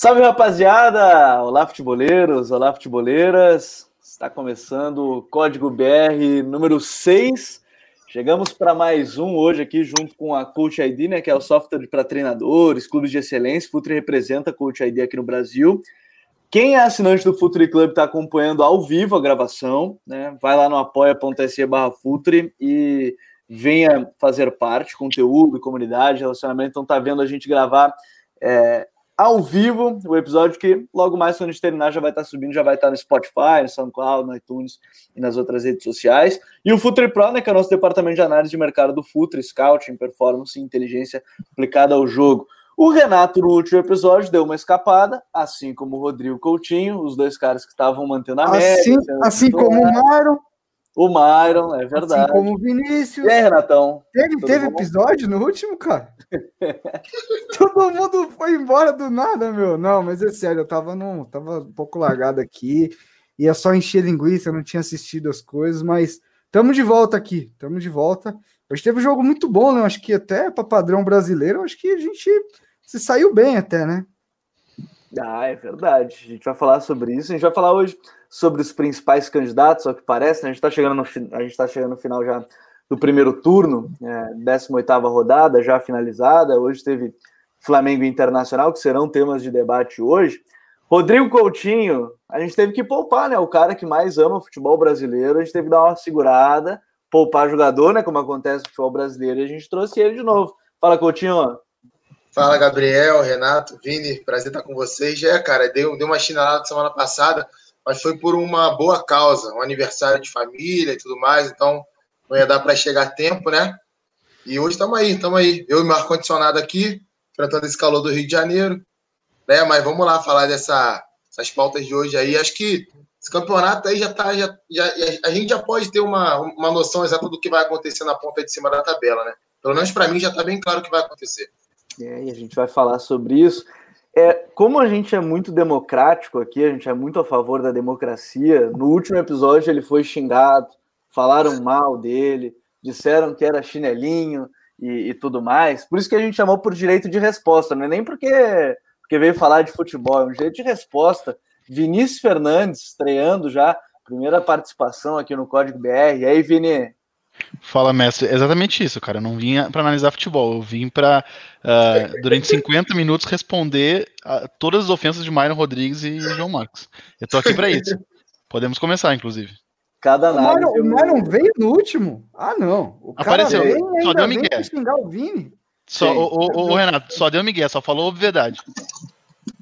Salve rapaziada! Olá futeboleiros, olá futeboleiras. Está começando o Código BR número 6. Chegamos para mais um hoje aqui junto com a Coach ID, né, que é o software para treinadores, clubes de excelência. Futuri representa a Coach ID aqui no Brasil. Quem é assinante do Futuri Club está acompanhando ao vivo a gravação, né? Vai lá no apoia.se barra Futuri e venha fazer parte, conteúdo, comunidade, relacionamento. Então tá vendo a gente gravar é, ao vivo o episódio que logo mais quando a gente terminar já vai estar subindo, já vai estar no Spotify, no SoundCloud, no iTunes e nas outras redes sociais. E o Futuri Pro, né, que é o nosso departamento de análise de mercado do Futuri, Scouting, Performance e Inteligência aplicada ao jogo. O Renato, no último episódio, deu uma escapada, assim como o Rodrigo Coutinho, os dois caras que estavam mantendo a assim, média. Assim como o Myron. O Myron, é verdade. Assim como o Vinícius. E aí, Renatão? Teve, teve episódio no último, cara? Todo mundo foi embora do nada, meu. Não, mas é sério, eu tava, num, tava um pouco largado aqui. Ia só encher linguiça, eu não tinha assistido as coisas, mas estamos de volta aqui. Estamos de volta. Hoje teve um jogo muito bom, né? Acho que até para padrão brasileiro, acho que a gente se saiu bem até, né? Ah, é verdade. A gente vai falar sobre isso. A gente vai falar hoje sobre os principais candidatos, ao que parece. Né? A gente está chegando, no, a gente tá chegando no final já do primeiro turno, é, 18 rodada já finalizada. Hoje teve Flamengo Internacional, que serão temas de debate hoje. Rodrigo Coutinho, a gente teve que poupar, né? O cara que mais ama o futebol brasileiro, a gente teve que dar uma segurada, poupar jogador, né? Como acontece no futebol brasileiro, e a gente trouxe ele de novo. Fala, Coutinho. Fala, Gabriel, Renato, Vini, prazer estar com vocês. É, cara, deu, deu uma chinelada semana passada, mas foi por uma boa causa, um aniversário de família e tudo mais, então não ia dar para chegar a tempo, né? E hoje estamos aí, estamos aí. Eu e meu ar-condicionado aqui, tratando esse calor do Rio de Janeiro, né? Mas vamos lá falar dessa, dessas pautas de hoje aí. Acho que esse campeonato aí já tá, já, já, a gente já pode ter uma, uma noção exata do que vai acontecer na ponta de cima da tabela, né? Pelo menos para mim já está bem claro o que vai acontecer. É, e a gente vai falar sobre isso. É, como a gente é muito democrático aqui, a gente é muito a favor da democracia. No último episódio ele foi xingado, falaram mal dele, disseram que era chinelinho e, e tudo mais. Por isso que a gente chamou por direito de resposta, não é nem porque, porque veio falar de futebol, é um direito de resposta. Vinícius Fernandes estreando já, primeira participação aqui no Código BR. E aí, Vini, Fala, mestre. Exatamente isso, cara. Eu não vim para analisar futebol. Eu vim para, uh, ah, durante 50 minutos, responder a todas as ofensas de Myron Rodrigues e João Marcos. Eu tô aqui para isso. Podemos começar, inclusive. Cada nada. O Myron, veio no último? Ah, não. O Apareceu. Veio, só deu Miguel. xingar o Vini. Só, o, o, o, Renato, só deu Miguel, só falou obviedade.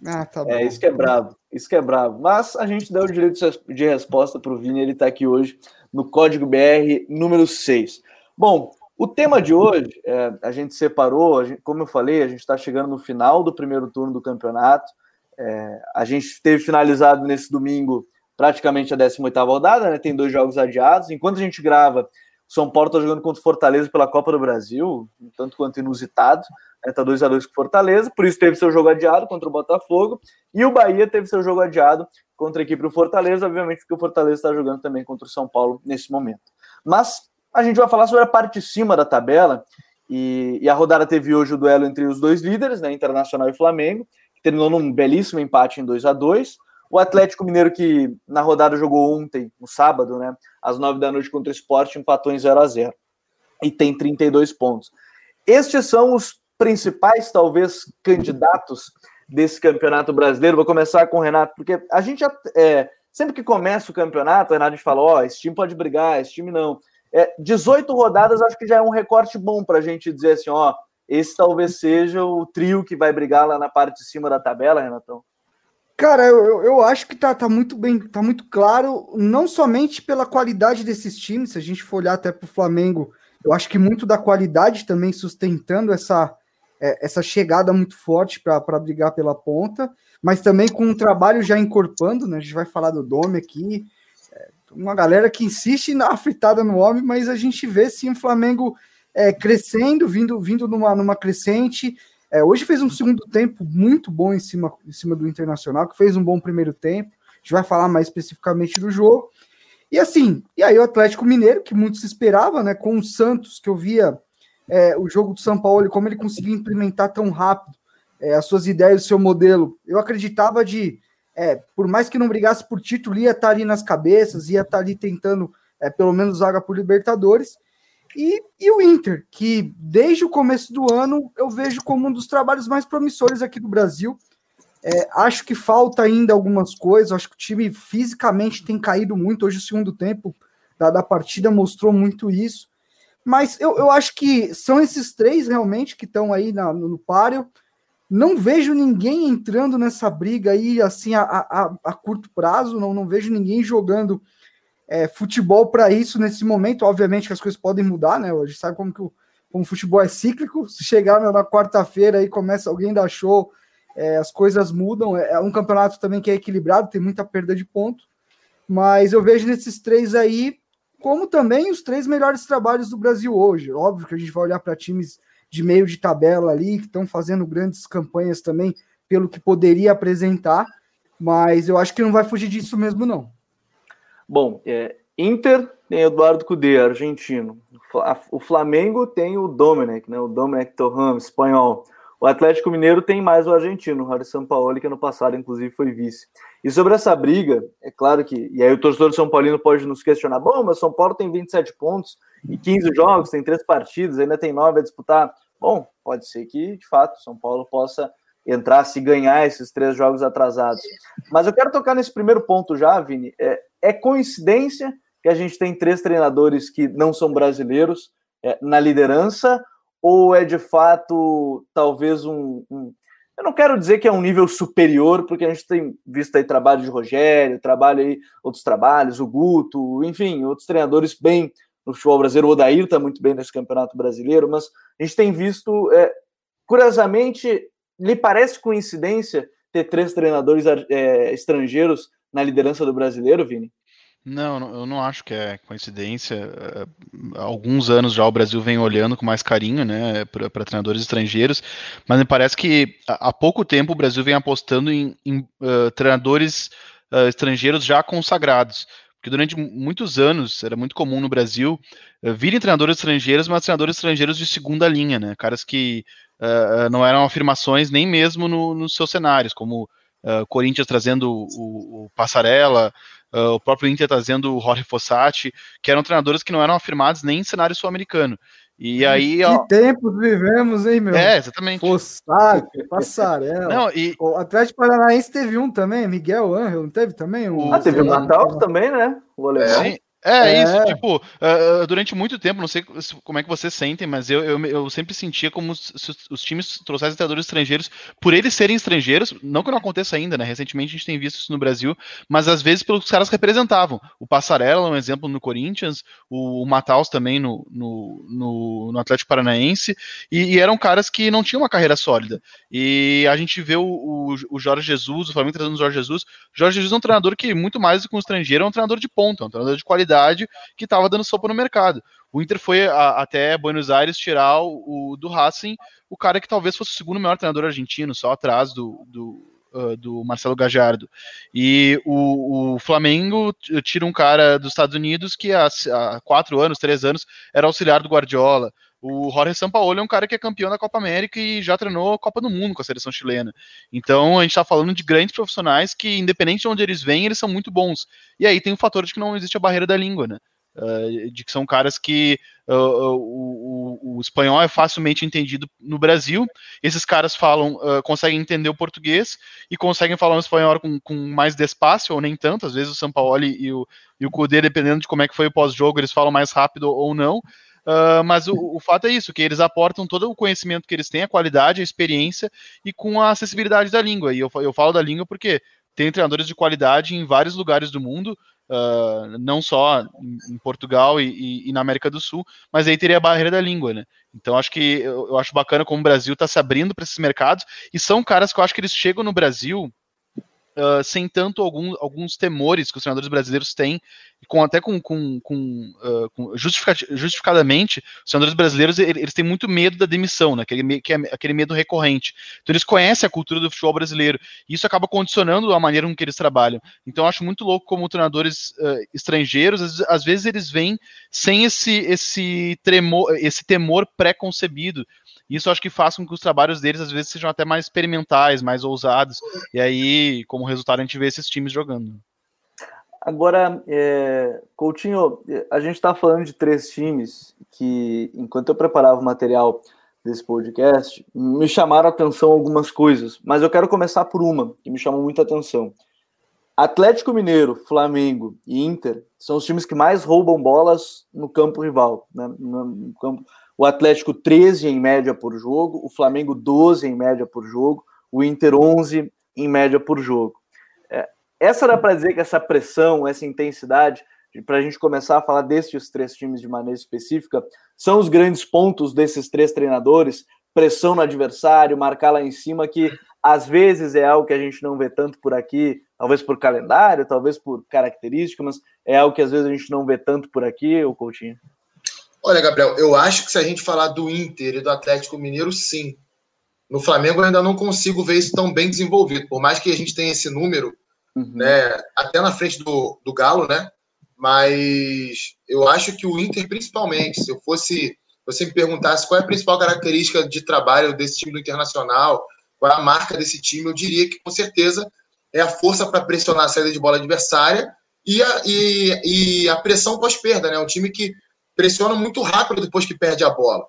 Ah, tá é, bom. É, isso que é brabo. Isso que é brabo. Mas a gente deu o direito de resposta para o Vini, ele está aqui hoje no Código BR número 6. Bom, o tema de hoje, é, a gente separou, a gente, como eu falei, a gente está chegando no final do primeiro turno do campeonato. É, a gente teve finalizado nesse domingo praticamente a 18 rodada, né? Tem dois jogos adiados. Enquanto a gente grava, São Paulo está jogando contra o Fortaleza pela Copa do Brasil, tanto quanto inusitado. Está 2 a 2 com o Fortaleza, por isso teve seu jogo adiado contra o Botafogo. E o Bahia teve seu jogo adiado contra a equipe do Fortaleza, obviamente, porque o Fortaleza está jogando também contra o São Paulo nesse momento. Mas a gente vai falar sobre a parte de cima da tabela. E, e a rodada teve hoje o duelo entre os dois líderes, né, Internacional e Flamengo, que terminou num belíssimo empate em 2 a 2 o Atlético Mineiro, que na rodada jogou ontem, no sábado, né? Às nove da noite contra o Sport, empatou em 0 a 0 E tem 32 pontos. Estes são os principais, talvez, candidatos desse campeonato brasileiro. Vou começar com o Renato, porque a gente. É, sempre que começa o campeonato, Renato a gente fala: ó, oh, esse time pode brigar, esse time não. É, 18 rodadas acho que já é um recorte bom para a gente dizer assim: ó, esse talvez seja o trio que vai brigar lá na parte de cima da tabela, Renatão. Cara, eu, eu acho que tá, tá muito bem, tá muito claro, não somente pela qualidade desses times, se a gente for olhar até para o Flamengo, eu acho que muito da qualidade também sustentando essa, é, essa chegada muito forte para brigar pela ponta, mas também com um trabalho já encorpando, né? A gente vai falar do Dome aqui, é, uma galera que insiste na fritada no homem, mas a gente vê sim o Flamengo é, crescendo, vindo, vindo numa, numa crescente, é, hoje fez um segundo tempo muito bom em cima, em cima do Internacional, que fez um bom primeiro tempo. A gente vai falar mais especificamente do jogo. E assim, e aí o Atlético Mineiro, que muito se esperava, né? Com o Santos, que eu via é, o jogo do São Paulo, como ele conseguiu implementar tão rápido é, as suas ideias, o seu modelo. Eu acreditava de, é, por mais que não brigasse por título, ia estar ali nas cabeças, ia estar ali tentando é, pelo menos vaga por Libertadores. E, e o Inter, que desde o começo do ano eu vejo como um dos trabalhos mais promissores aqui do Brasil. É, acho que falta ainda algumas coisas. Acho que o time fisicamente tem caído muito. Hoje, o segundo tempo da, da partida mostrou muito isso. Mas eu, eu acho que são esses três realmente que estão aí na, no, no páreo. Não vejo ninguém entrando nessa briga aí assim a, a, a curto prazo. Não, não vejo ninguém jogando é, futebol para isso nesse momento. Obviamente que as coisas podem mudar, né? Hoje sabe como que o, como o futebol é cíclico. Se chegar na, quarta-feira e começa alguém dar show, é, as coisas mudam. É, é, um campeonato também que é equilibrado, tem muita perda de ponto. Mas eu vejo nesses três aí, como também os três melhores trabalhos do Brasil hoje. Óbvio que a gente vai olhar para times de meio de tabela ali, que estão fazendo grandes campanhas também, pelo que poderia apresentar. Mas eu acho que não vai fugir disso mesmo, não. Bom, é, Inter tem Eduardo Cudê, argentino. O Flamengo tem o Domenech, né? O Domenech Torrão, espanhol. O Atlético Mineiro tem mais o argentino, o Harry Sampaoli, que ano passado, inclusive, foi vice. E sobre essa briga, é claro que. E aí o torcedor São Paulino pode nos questionar: bom, mas São Paulo tem 27 pontos e 15 jogos, tem três partidas, ainda tem nove a disputar. Bom, pode ser que, de fato, São Paulo possa entrar se ganhar esses três jogos atrasados. Mas eu quero tocar nesse primeiro ponto já, Vini. É, é coincidência que a gente tem três treinadores que não são brasileiros é, na liderança, ou é de fato talvez um, um, Eu não quero dizer que é um nível superior, porque a gente tem visto aí trabalho de Rogério, trabalho aí, outros trabalhos, o Guto, enfim, outros treinadores bem no futebol brasileiro. O Odair está muito bem nesse campeonato brasileiro, mas a gente tem visto, é, curiosamente, lhe parece coincidência ter três treinadores é, estrangeiros na liderança do brasileiro, Vini? Não, eu não acho que é coincidência. Há alguns anos já o Brasil vem olhando com mais carinho né, para treinadores estrangeiros, mas me parece que há pouco tempo o Brasil vem apostando em, em uh, treinadores uh, estrangeiros já consagrados. Porque durante muitos anos era muito comum no Brasil uh, virem treinadores estrangeiros, mas treinadores estrangeiros de segunda linha, né? Caras que uh, não eram afirmações nem mesmo no, nos seus cenários, como uh, Corinthians trazendo o, o Passarella, uh, o próprio Inter trazendo o Jorge Fossati, que eram treinadores que não eram afirmados nem em cenário sul-americano. E aí, que ó... tempos vivemos, hein, meu? É, exatamente. Fossati, Passarela. Não, e... O Atlético Paranaense teve um também, Miguel Angel, não teve também? Um... Ah, teve o Natal também, né? O alemão. Sim. É, é, isso, tipo, uh, durante muito tempo, não sei como é que vocês sentem, mas eu, eu, eu sempre sentia como se os, times trouxessem treinadores estrangeiros, por eles serem estrangeiros, não que não aconteça ainda, né? Recentemente a gente tem visto isso no Brasil, mas às vezes pelos que os caras representavam. O Passarella, um exemplo no Corinthians, o, o Mataus também no, no, no, no Atlético Paranaense, e, e, eram caras que não tinham uma carreira sólida. E a gente vê o, o, o Jorge Jesus, o Flamengo trazendo o Jorge Jesus. Jorge Jesus é um treinador que, muito mais do que um estrangeiro, é um treinador de ponta, é um treinador de qualidade que estava dando sopa no mercado. O Inter foi a, até Buenos Aires tirar o, o, do Racing, o cara que talvez fosse o segundo melhor treinador argentino, só atrás do, do, uh, do Marcelo Gajardo. E o, o, Flamengo tira um cara dos Estados Unidos que há, há quatro anos, três anos, era auxiliar do Guardiola. O Jorge Sampaoli é um cara que é campeão da Copa América e já treinou a Copa do Mundo com a seleção chilena. Então a gente está falando de grandes profissionais que, independente de onde eles vêm, eles são muito bons. E aí tem o fator de que não existe a barreira da língua, né? Uh, de que são caras que uh, uh, o, o, espanhol é facilmente entendido no Brasil. Esses caras falam, conseguem entender o português e conseguem falar o espanhol com, com mais despacio ou nem tanto. Às vezes o Sampaoli e o, e o Cudê, dependendo de como é que foi o pós-jogo, eles falam mais rápido ou não. Uh, mas o, o, fato é isso, que eles aportam todo o conhecimento que eles têm, a qualidade, a experiência e com a acessibilidade da língua. E eu, eu falo da língua porque tem treinadores de qualidade em vários lugares do mundo, uh, não só em, em Portugal e, e, e, na América do Sul, mas aí teria a barreira da língua, né? Então acho que eu, eu acho bacana como o Brasil está se abrindo para esses mercados e são caras que eu acho que eles chegam no Brasil uh, sem tanto algum, alguns temores que os treinadores brasileiros têm, com, até com, com, com, uh, com justificadamente, os treinadores brasileiros eles têm muito medo da demissão, né, aquele, que é aquele medo recorrente. Então eles conhecem a cultura do futebol brasileiro, e isso acaba condicionando a maneira com que eles trabalham. Então eu acho muito louco como treinadores uh, estrangeiros, às, às, vezes eles vêm sem esse, esse, tremor, esse temor pré-concebido Isso acho que faz com que os trabalhos deles às vezes sejam até mais experimentais, mais ousados. E aí, como resultado, a gente vê esses times jogando. Agora, é, Coutinho, a gente está falando de três times que, enquanto eu preparava o material desse podcast, me chamaram a atenção algumas coisas, mas eu quero começar por uma que me chamou muita atenção. Atlético Mineiro, Flamengo e Inter são os times que mais roubam bolas no campo rival. Né? No campo, o Atlético 13 em média por jogo, o Flamengo 12 em média por jogo, o Inter 11 em média por jogo. É, essa dá para dizer que essa pressão, essa intensidade, para a gente começar a falar desses três times de maneira específica, são os grandes pontos desses três treinadores, pressão no adversário, marcar lá em cima, que às vezes é algo que a gente não vê tanto por aqui, talvez por calendário, talvez por característica, mas é algo que às vezes a gente não vê tanto por aqui, o Coutinho? Olha, Gabriel, eu acho que se a gente falar do Inter e do Atlético Mineiro, sim. No Flamengo eu ainda não consigo ver isso tão bem desenvolvido, por mais que a gente tenha esse número, uhum. né, até na frente do, do Galo, né? Mas eu acho que o Inter, principalmente, se eu fosse, você me perguntasse qual é a principal característica de trabalho desse time do Internacional, qual é a marca desse time, eu diria que com certeza é a força para pressionar a saída de bola adversária e a, e, e a pressão pós-perda, né? Um time que pressiona muito rápido depois que perde a bola.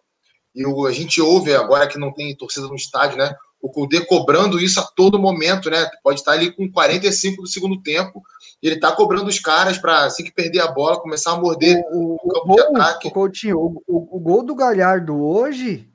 E o, a gente ouve agora que não tem torcida no estádio, né? O Kudê cobrando isso a todo momento, né? Pode estar ali com 45 do segundo tempo. Ele tá cobrando os caras para assim que perder a bola, começar a morder o, o, o campo gol, de ataque. Coutinho, o, o, o gol do Galhardo hoje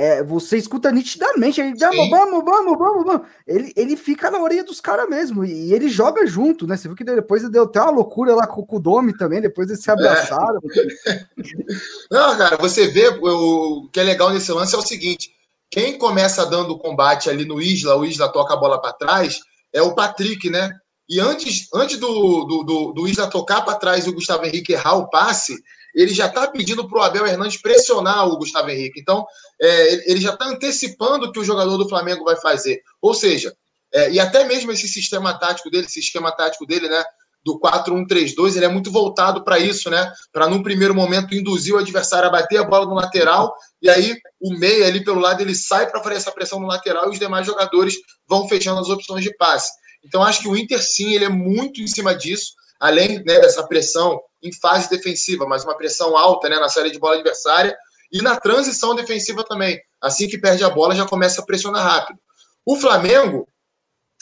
é, você escuta nitidamente, ele, vamos, vamos, vamos, vamos, vamos. Ele, ele fica na orelha dos caras mesmo, e ele joga junto, né? Você viu que depois deu até uma loucura lá com, com o Domi também, depois eles se abraçaram. É. Não, cara, você vê, o que é legal nesse lance é o seguinte: quem começa dando o combate ali no Isla, o Isla toca a bola para trás, é o Patrick, né? E antes, antes do, do, do, do Isla tocar para trás e o Gustavo Henrique errar o passe, ele já está pedindo para o Abel Hernandes pressionar o Gustavo Henrique. Então, é, ele já está antecipando o que o jogador do Flamengo vai fazer. Ou seja, é, e até mesmo esse sistema tático dele, esse esquema tático dele, né? Do 4-1-3-2, ele é muito voltado para isso, né? Para num primeiro momento induzir o adversário a bater a bola no lateral, e aí o meia ali pelo lado ele sai para fazer essa pressão no lateral e os demais jogadores vão fechando as opções de passe. Então acho que o Inter sim, ele é muito em cima disso, além né, dessa pressão em fase defensiva, mas uma pressão alta né, na série de bola adversária e na transição defensiva também. Assim que perde a bola, já começa a pressionar rápido. O Flamengo,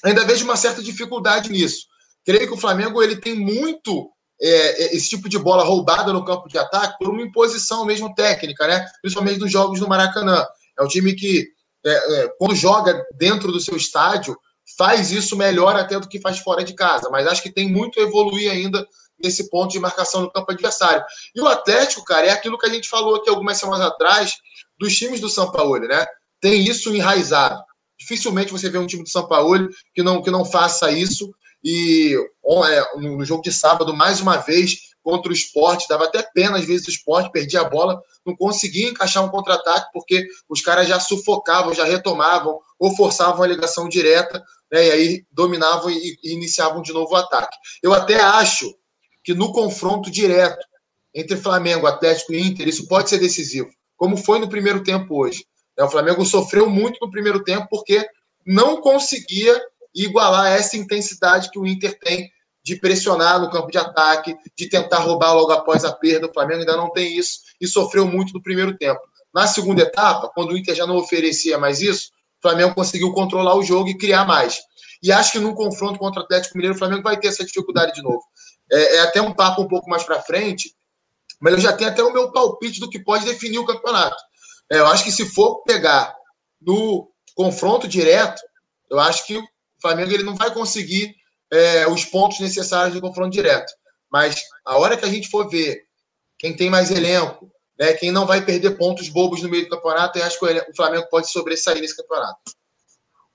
ainda vejo uma certa dificuldade nisso. Creio que o Flamengo ele tem muito é, é, esse tipo de bola roubada no campo de ataque por uma imposição mesmo técnica, né? principalmente nos jogos do Maracanã. É um time que, é, é, quando joga dentro do seu estádio, faz isso melhor até do que faz fora de casa. Mas acho que tem muito a evoluir ainda nesse ponto de marcação no campo adversário. E o Atlético, cara, é aquilo que a gente falou aqui algumas semanas atrás dos times do São Paulo, né? Tem isso enraizado. Dificilmente você vê um time do São Paulo que não, que não faça isso. E é, no jogo de sábado, mais uma vez, contra o esporte, dava até pena às vezes o esporte, perdia a bola, não conseguia encaixar um contra-ataque, porque os caras já sufocavam, já retomavam, ou forçavam a ligação direta, né, e aí dominavam e, e iniciavam de novo o ataque. Eu até acho que no confronto direto entre Flamengo, Atlético e Inter, isso pode ser decisivo, como foi no primeiro tempo hoje. É, o Flamengo sofreu muito no primeiro tempo porque não conseguia igualar essa intensidade que o Inter tem de pressionar no campo de ataque, de tentar roubar logo após a perda. O Flamengo ainda não tem isso e sofreu muito no primeiro tempo. Na segunda etapa, quando o Inter já não oferecia mais isso, o Flamengo conseguiu controlar o jogo e criar mais. E acho que num confronto contra o Atlético Mineiro, o Flamengo vai ter essa dificuldade de novo é, é até um papo um pouco mais para frente, mas eu já tenho até o meu palpite do que pode definir o campeonato. É, eu acho que se for pegar no confronto direto, eu acho que o Flamengo ele não vai conseguir é, os pontos necessários do confronto direto. Mas a hora que a gente for ver quem tem mais elenco, né, quem não vai perder pontos bobos no meio do campeonato, eu acho que o Flamengo pode sobressair nesse campeonato.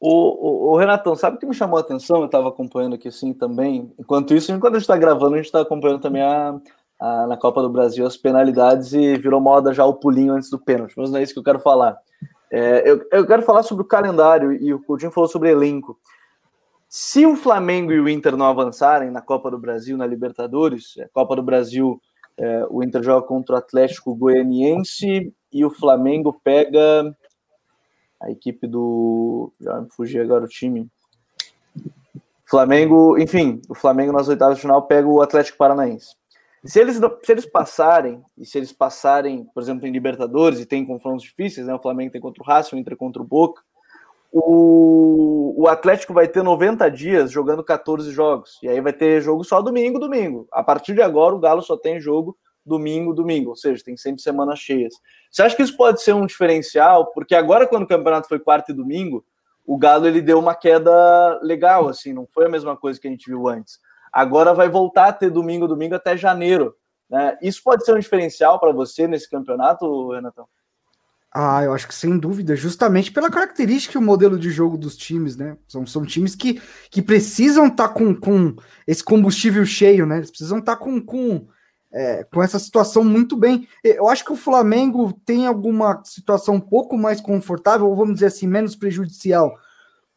O, o, o, Renatão, sabe o que me chamou a atenção? Eu estava acompanhando aqui assim também. Enquanto isso, enquanto a gente está gravando, a gente está acompanhando também a, a, na Copa do Brasil as penalidades e virou moda já o pulinho antes do pênalti. Mas não é isso que eu quero falar. É, eu, eu quero falar sobre o calendário e o Coutinho falou sobre elenco. Se o Flamengo e o Inter não avançarem na Copa do Brasil, na Libertadores, a Copa do Brasil, é, o Inter joga contra o Atlético Goianiense e o Flamengo pega A equipe do. Já me fugi agora o time. Flamengo, enfim, o Flamengo nas oitavas de final pega o Atlético Paranaense. Se eles, se eles passarem, e se eles passarem, por exemplo, em Libertadores e tem confrontos difíceis, né? O Flamengo tem contra o Racing, o Inter contra o Boca, o, o Atlético vai ter 90 dias jogando 14 jogos. E aí vai ter jogo só domingo, domingo. A partir de agora, o Galo só tem jogo domingo, domingo. Ou seja, tem sempre semanas cheias. Você acha que isso pode ser um diferencial? Porque agora, quando o campeonato foi quarta e domingo, o Galo ele deu uma queda legal, assim, não foi a mesma coisa que a gente viu antes. Agora vai voltar a ter domingo, domingo até janeiro. Né? Isso pode ser um diferencial para você nesse campeonato, Renatão? Ah, eu acho que sem dúvida, justamente pela característica e o modelo de jogo dos times, né? São, são times que, que precisam estar tá com, com esse combustível cheio, né? Eles precisam estar tá com, com, é, com essa situação muito bem. Eu acho que o Flamengo tem alguma situação um pouco mais confortável, ou vamos dizer assim, menos prejudicial.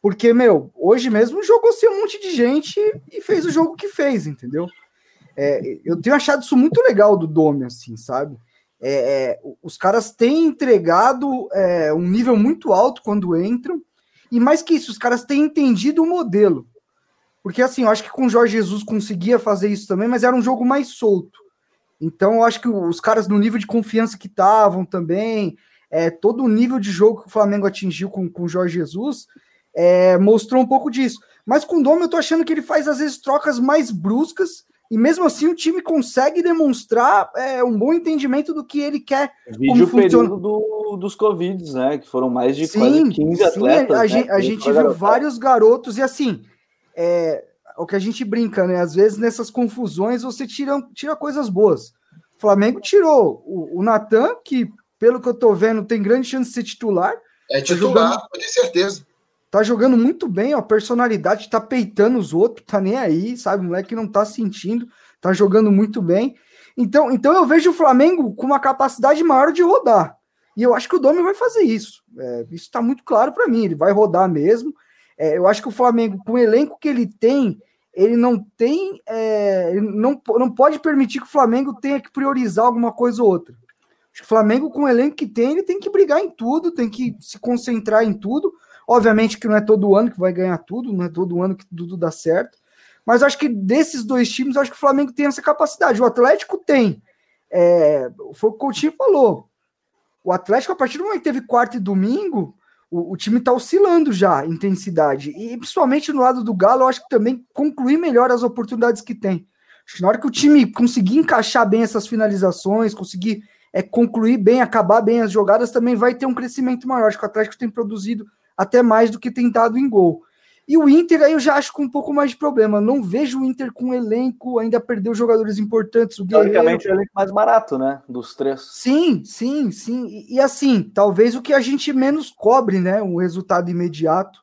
Porque, meu, hoje mesmo jogou-se um monte de gente e fez o jogo que fez, entendeu? É, eu tenho achado isso muito legal do Dome, assim, sabe? É, é, os caras têm entregado é, um nível muito alto quando entram, e mais que isso, os caras têm entendido o modelo. Porque assim, eu acho que com o Jorge Jesus conseguia fazer isso também, mas era um jogo mais solto. Então, eu acho que os caras, no nível de confiança que estavam também, é, todo o nível de jogo que o Flamengo atingiu com, com o Jorge Jesus, é, mostrou um pouco disso. Mas com o Dom, eu tô achando que ele faz, às vezes, trocas mais bruscas e mesmo assim o time consegue demonstrar é, um bom entendimento do que ele quer. Vídeo como funciona. Do, dos Covid, né? Que foram mais de sim, 15 sim, atletas. A, né? gente, a gente viu vários garotos, e assim, é, o que a gente brinca, né? Às vezes nessas confusões você tira, tira coisas boas. O Flamengo tirou o, o Natan, que, pelo que eu tô vendo, tem grande chance de ser titular. É titular, tá pode ter certeza. Tá jogando muito bem, ó. Personalidade, tá peitando os outros, tá nem aí, sabe? O moleque não tá sentindo, tá jogando muito bem. Então, então eu vejo o Flamengo com uma capacidade maior de rodar. E eu acho que o Domi vai fazer isso. É, isso está muito claro para mim. Ele vai rodar mesmo. É, eu acho que o Flamengo, com o elenco que ele tem, ele não tem. É, não, não pode permitir que o Flamengo tenha que priorizar alguma coisa ou outra. Acho que o Flamengo, com o elenco que tem, ele tem que brigar em tudo, tem que se concentrar em tudo. Obviamente que não é todo ano que vai ganhar tudo, não é todo ano que tudo dá certo. Mas acho que desses dois times, acho que o Flamengo tem essa capacidade. O Atlético tem. É, foi o que o Coutinho falou. O Atlético, a partir do momento que teve quarto e domingo, o, o time está oscilando já, intensidade. E principalmente no lado do Galo, eu acho que também concluir melhor as oportunidades que tem. Acho que na hora que o time conseguir encaixar bem essas finalizações, conseguir é, concluir bem, acabar bem as jogadas, também vai ter um crescimento maior. Acho que o Atlético tem produzido até mais do que tentado em gol. E o Inter aí eu já acho com um pouco mais de problema. Não vejo o Inter com um elenco, ainda perdeu jogadores importantes. O Teoricamente é o elenco mais barato, né? Dos três. Sim, sim, sim. E, e, assim, talvez o que a gente menos cobre, né? Um resultado imediato,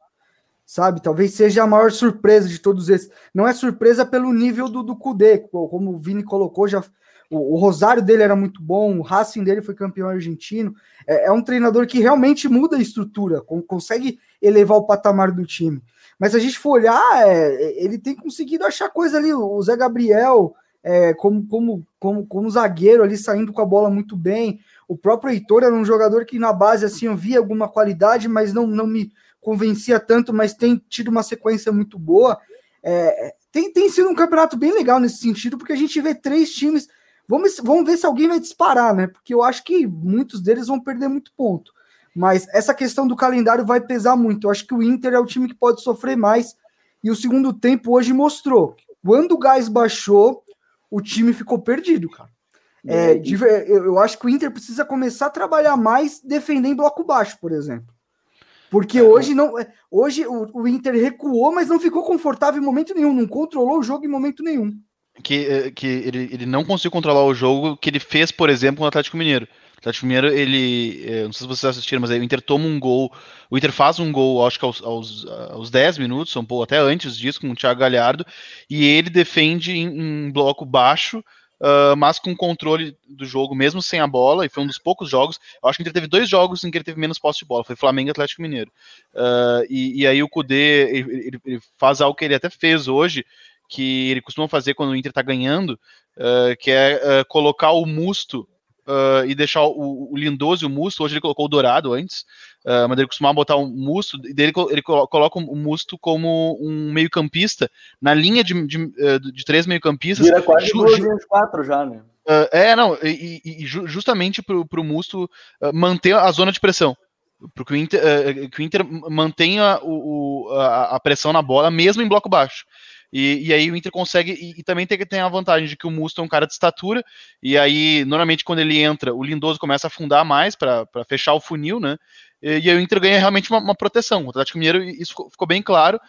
sabe? Talvez seja a maior surpresa de todos esses. Não é surpresa pelo nível do, do Kudê, como o Vini colocou, já o, o, Rosário dele era muito bom, o Racing dele foi campeão argentino. É, é um treinador que realmente muda a estrutura, com, consegue elevar o patamar do time. Mas se a gente for olhar, é, ele tem conseguido achar coisa ali. O Zé Gabriel, é, como, como, como, como zagueiro ali, saindo com a bola muito bem. O próprio Heitor era um jogador que na base assim eu via alguma qualidade, mas não, não me convencia tanto, mas tem tido uma sequência muito boa. É, tem, tem sido um campeonato bem legal nesse sentido, porque a gente vê três times Vamos, vamos ver se alguém vai disparar, né? Porque eu acho que muitos deles vão perder muito ponto. Mas essa questão do calendário vai pesar muito. Eu acho que o Inter é o time que pode sofrer mais. E o segundo tempo hoje mostrou. Quando o gás baixou, o time ficou perdido, cara. É, eu acho que o Inter precisa começar a trabalhar mais defendendo em bloco baixo, por exemplo. Porque é, hoje não, é, hoje o, Inter recuou, mas não ficou confortável em momento nenhum, não controlou o jogo em momento nenhum que, que ele, ele não conseguiu controlar o jogo que ele fez, por exemplo, com o Atlético Mineiro. O Atlético Mineiro, ele. Eh, não sei se vocês assistiram, mas aí o Inter toma um gol. O Inter faz um gol, acho que aos, aos, aos 10 minutos, um pouco até antes disso, com o Thiago Galhardo, e ele defende em, em bloco baixo. Uh, mas com controle do jogo, mesmo sem a bola, e foi um dos poucos jogos. Eu acho que ele teve dois jogos em que ele teve menos posse de bola, foi Flamengo e Atlético Mineiro. Uh, e, e, aí o Kudê ele, ele, faz algo que ele até fez hoje, que ele costuma fazer quando o Inter está ganhando, uh, que é colocar o Musto uh, e deixar o, o, Lindoso e o Musto. Hoje ele colocou o Dourado antes, uh, mas ele costumava botar o Musto. Dele, ele coloca o Musto como um meio-campista na linha de, de, de três meio-campistas. Vira quase ju, ju, quatro já, né? Uh, é, não, e, e justamente para o Musto manter a zona de pressão para que o Inter, que o Inter mantenha o, o, a, a, pressão na bola, mesmo em bloco baixo. E, e aí o Inter consegue, e, e, também tem, tem a vantagem de que o Musto é um cara de estatura, e aí, normalmente, quando ele entra, o Lindoso começa a afundar mais para fechar o funil, né? E, e, aí o Inter ganha realmente uma, uma proteção. O Atlético Mineiro, isso ficou, ficou bem claro,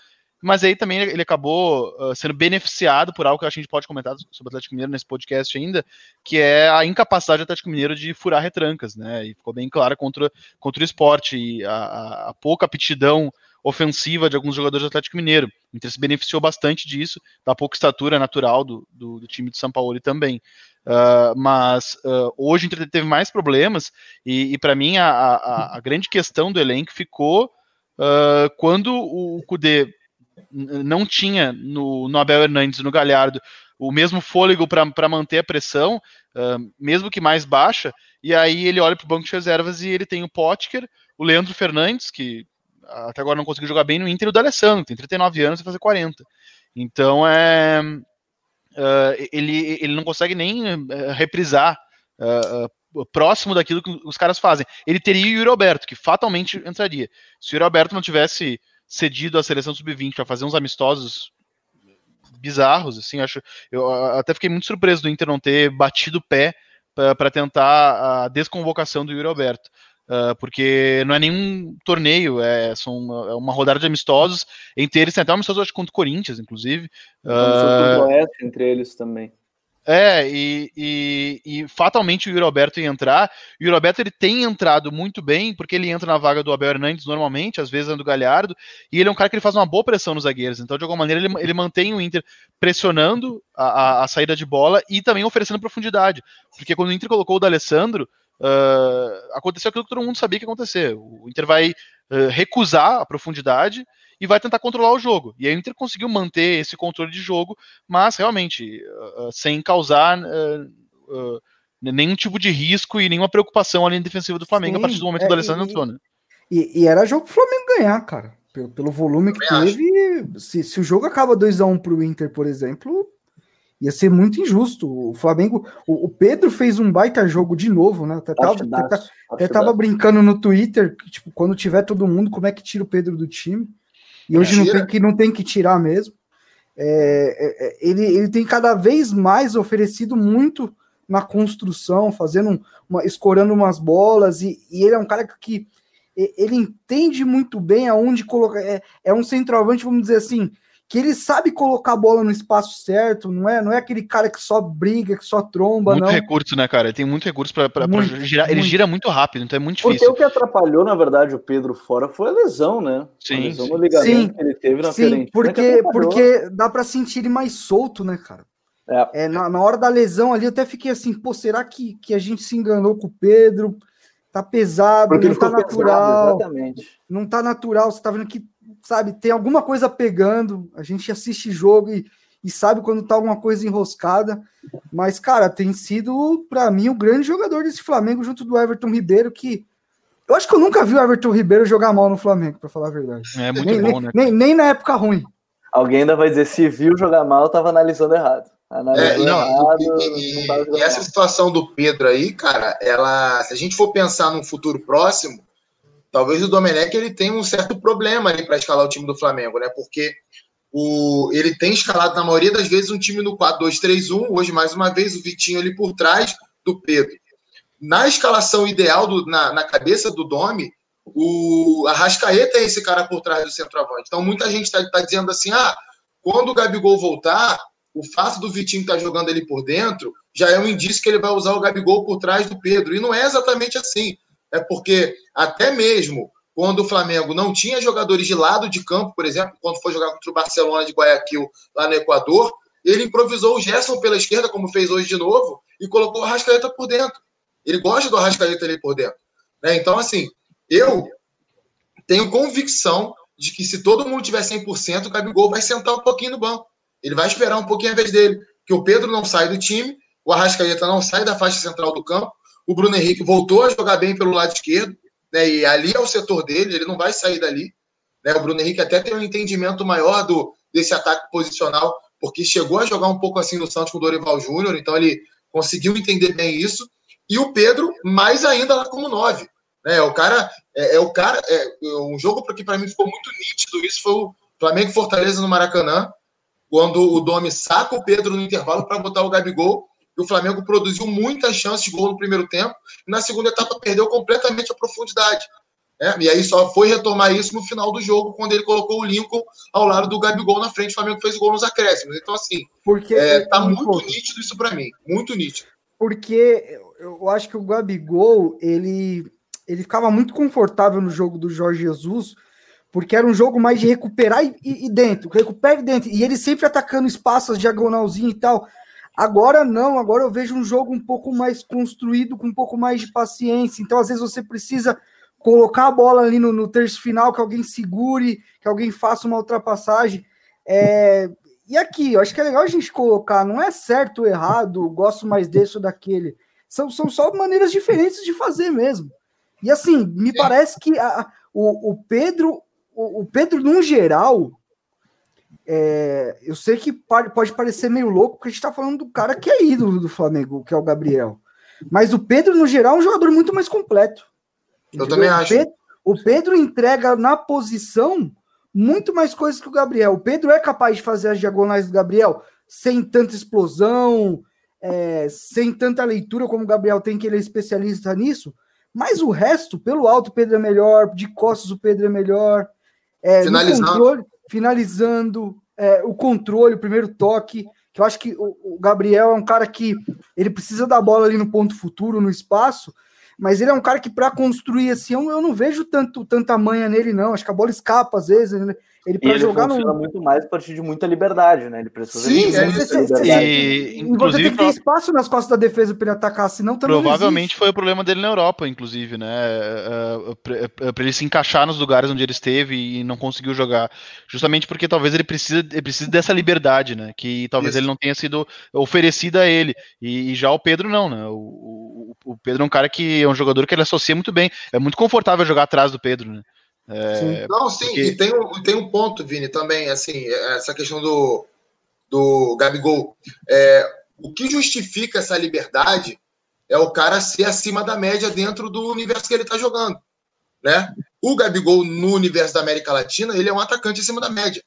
mas aí também ele acabou uh, sendo beneficiado por algo que a gente pode comentar sobre o Atlético Mineiro nesse podcast ainda, que é a incapacidade do Atlético Mineiro de furar retrancas, né? E ficou bem claro contra, contra o esporte e a, a pouca aptidão ofensiva de alguns jogadores do Atlético Mineiro. O Inter se beneficiou bastante disso, da pouca estatura natural do, do, do time de São Paulo também. Uh, mas uh, hoje o Inter teve mais problemas, e, e para mim a, a, a, grande questão do elenco ficou uh, quando o Cudê não tinha no, no Abel Hernandes, no Galhardo, o mesmo fôlego para manter a pressão, uh, mesmo que mais baixa, e aí ele olha para o banco de reservas e ele tem o Potker, o Leandro Fernandes, que até agora não conseguiu jogar bem no Inter, o D'Alessandro, tem 39 anos e fazer 40. Então é. Uh, ele, ele não consegue nem uh, reprisar uh, próximo daquilo que os caras fazem. Ele teria o Yuri Alberto, que fatalmente entraria. Se o Yuri Alberto não tivesse cedido à seleção sub-20 para fazer uns amistosos bizarros, assim, acho. Eu até fiquei muito surpreso do Inter não ter batido o pé para tentar a desconvocação do Yuri Alberto. Uh, porque não é nenhum torneio, é, são uma, é uma rodada de amistosos. Entre eles tem até um amistoso acho, contra o Corinthians, inclusive. Uh, entre eles também. É, e, e, e, fatalmente o Yuri Alberto ia entrar. O Yuri Alberto ele tem entrado muito bem, porque ele entra na vaga do Abel Hernandes normalmente, às vezes é do Galhardo, e ele é um cara que ele faz uma boa pressão nos zagueiros. Então, de alguma maneira, ele, ele mantém o Inter pressionando a, a, a, saída de bola e também oferecendo profundidade. Porque quando o Inter colocou o D'Alessandro, uh, aconteceu aquilo que todo mundo sabia que ia acontecer. O Inter vai uh, recusar a profundidade e vai tentar controlar o jogo. E aí o Inter conseguiu manter esse controle de jogo, mas realmente uh, sem causar uh, uh, nenhum tipo de risco e nenhuma preocupação ali na defensiva do Flamengo Sim, a partir do momento é, que o Alessandro entrou, né? E, e, era jogo pro Flamengo ganhar, cara. Pelo, pelo volume que teve. Se, se, o jogo acaba 2x1 um pro Inter, por exemplo, ia ser muito injusto. O Flamengo, o, o, Pedro fez um baita jogo de novo, né? Até tava, até, até tava brincando no Twitter, que, tipo, quando tiver todo mundo, como é que tira o Pedro do time? E hoje não tem, que, não tem que tirar mesmo. É, é, é, ele, ele tem cada vez mais oferecido muito na construção, fazendo uma, escorando umas bolas, e, e ele é um cara que ele entende muito bem aonde colocar. É, é um centroavante, vamos dizer assim, que ele sabe colocar a bola no espaço certo, não é, não é aquele cara que só briga, que só tromba, muito não. recurso, né, cara? Ele tem muito recurso para girar, ele gira muito rápido, então é muito difícil. Porque o que atrapalhou, na verdade, o Pedro fora foi a lesão, né? Sim. A lesão no ligamento sim, que ele teve na Sim, porque, porque dá para sentir ele mais solto, né, cara? É. é na, na, hora da lesão ali, eu até fiquei assim, pô, será que, que a gente se enganou com o Pedro? Tá pesado, porque não tá natural. Pesado, não tá natural, você tá vendo que sabe, tem alguma coisa pegando, a gente assiste jogo e, e sabe quando tá alguma coisa enroscada, mas, cara, tem sido, para mim, o grande jogador desse Flamengo junto do Everton Ribeiro, que eu acho que eu nunca vi o Everton Ribeiro jogar mal no Flamengo, para falar a verdade. É muito nem, bom, né? Nem, nem, na época ruim. Alguém ainda vai dizer, se viu jogar mal, tava analisando errado. É, não, errado, e, não e essa situação do Pedro aí, cara, ela, se a gente for pensar num futuro próximo, talvez o Domenech ele tenha um certo problema ali para escalar o time do Flamengo, né? Porque o, ele tem escalado na maioria das vezes um time no 4-2-3-1, hoje mais uma vez o Vitinho ali por trás do Pedro. Na escalação ideal, do, na, na cabeça do Domi, o Arrascaeta é esse cara por trás do centroavante. Então muita gente está tá dizendo assim: ah, quando o Gabigol voltar, o fato do Vitinho estar tá jogando ali por dentro já é um indício que ele vai usar o Gabigol por trás do Pedro. E não é exatamente assim é porque até mesmo quando o Flamengo não tinha jogadores de lado de campo, por exemplo, quando foi jogar contra o Barcelona de Guayaquil lá no Equador, ele improvisou o Gerson pela esquerda, como fez hoje de novo, e colocou o Arrascaeta por dentro. Ele gosta do Arrascaeta ali por dentro. Né? Então, assim, eu tenho convicção de que se todo mundo tiver 100%, o Gabigol vai sentar um pouquinho no banco. Ele vai esperar um pouquinho a vez dele. Que o Pedro não sai do time, o Arrascaeta não sai da faixa central do campo, O Bruno Henrique voltou a jogar bem pelo lado esquerdo, né? E ali é o setor dele, ele não vai sair dali. Né? O Bruno Henrique até tem um entendimento maior do, desse ataque posicional, porque chegou a jogar um pouco assim no Santos com o Dorival Júnior, então ele conseguiu entender bem isso. E o Pedro, mais ainda lá como nove. Né? O cara é, é o cara. É, um jogo que para mim ficou muito nítido. Isso foi o Flamengo Fortaleza no Maracanã, quando o Domi saca o Pedro no intervalo para botar o Gabigol. E o Flamengo produziu muitas chances de gol no primeiro tempo. E na segunda etapa perdeu completamente a profundidade. É, e aí só foi retomar isso no final do jogo, quando ele colocou o Lincoln ao lado do Gabigol na frente. O Flamengo fez o gol nos acréscimos. Então, assim, Porque, é, tá muito nítido isso para mim. Muito nítido. Porque eu acho que o Gabigol, ele, ele ficava muito confortável no jogo do Jorge Jesus, porque era um jogo mais de recuperar e, e dentro, recupera e dentro. E ele sempre atacando espaços, diagonalzinho e tal. Agora não, agora eu vejo um jogo um pouco mais construído, com um pouco mais de paciência. Então, às vezes, você precisa colocar a bola ali no, no terço final, que alguém segure, que alguém faça uma ultrapassagem. É, e aqui, eu acho que é legal a gente colocar, não é certo ou errado, gosto mais desse ou daquele. São, são só maneiras diferentes de fazer mesmo. E assim, me parece que a, o, o Pedro, o, o Pedro, no geral, é, eu sei que pode parecer meio louco, porque a gente está falando do cara que é ídolo do Flamengo, que é o Gabriel. Mas o Pedro, no geral, é um jogador muito mais completo. Eu também acho. O Pedro, o Pedro entrega na posição muito mais coisas que o Gabriel. O Pedro é capaz de fazer as diagonais do Gabriel sem tanta explosão, é, sem tanta leitura como o Gabriel tem, que ele é especialista nisso. Mas o resto, pelo alto, o Pedro é melhor, de costas, o Pedro é melhor. É, finalizando. Controle, finalizando, é, o controle, o primeiro toque. Que eu acho que o, o Gabriel é um cara que ele precisa da bola ali no ponto futuro, no espaço, mas ele é um cara que, para construir assim, eu, não vejo tanto, tanta manha nele, não. Acho que a bola escapa às vezes. Né? Ele para jogar funciona no... muito mais a partir de muita liberdade, né? Ele precisa Sim, de muita é, liberdade. E, inclusive, tem que ter espaço nas costas da defesa para ele atacar, senão também Provavelmente foi o problema dele na Europa, inclusive, né? É, é, para ele se encaixar nos lugares onde ele esteve e não conseguiu jogar. Justamente porque talvez ele precise, ele precise dessa liberdade, né? Que talvez Isso. ele não tenha sido oferecida a ele. E, e já o Pedro não, né? O, o, o Pedro é um cara que é um jogador que ele associa muito bem. É muito confortável jogar atrás do Pedro, né? É, sim. Não, sim, porque... e tem um, tem um ponto, Vini, também, assim, essa questão do, do Gabigol. É, o que justifica essa liberdade é o cara ser acima da média dentro do universo que ele está jogando. Né? O Gabigol, no universo da América Latina, ele é um atacante acima da média.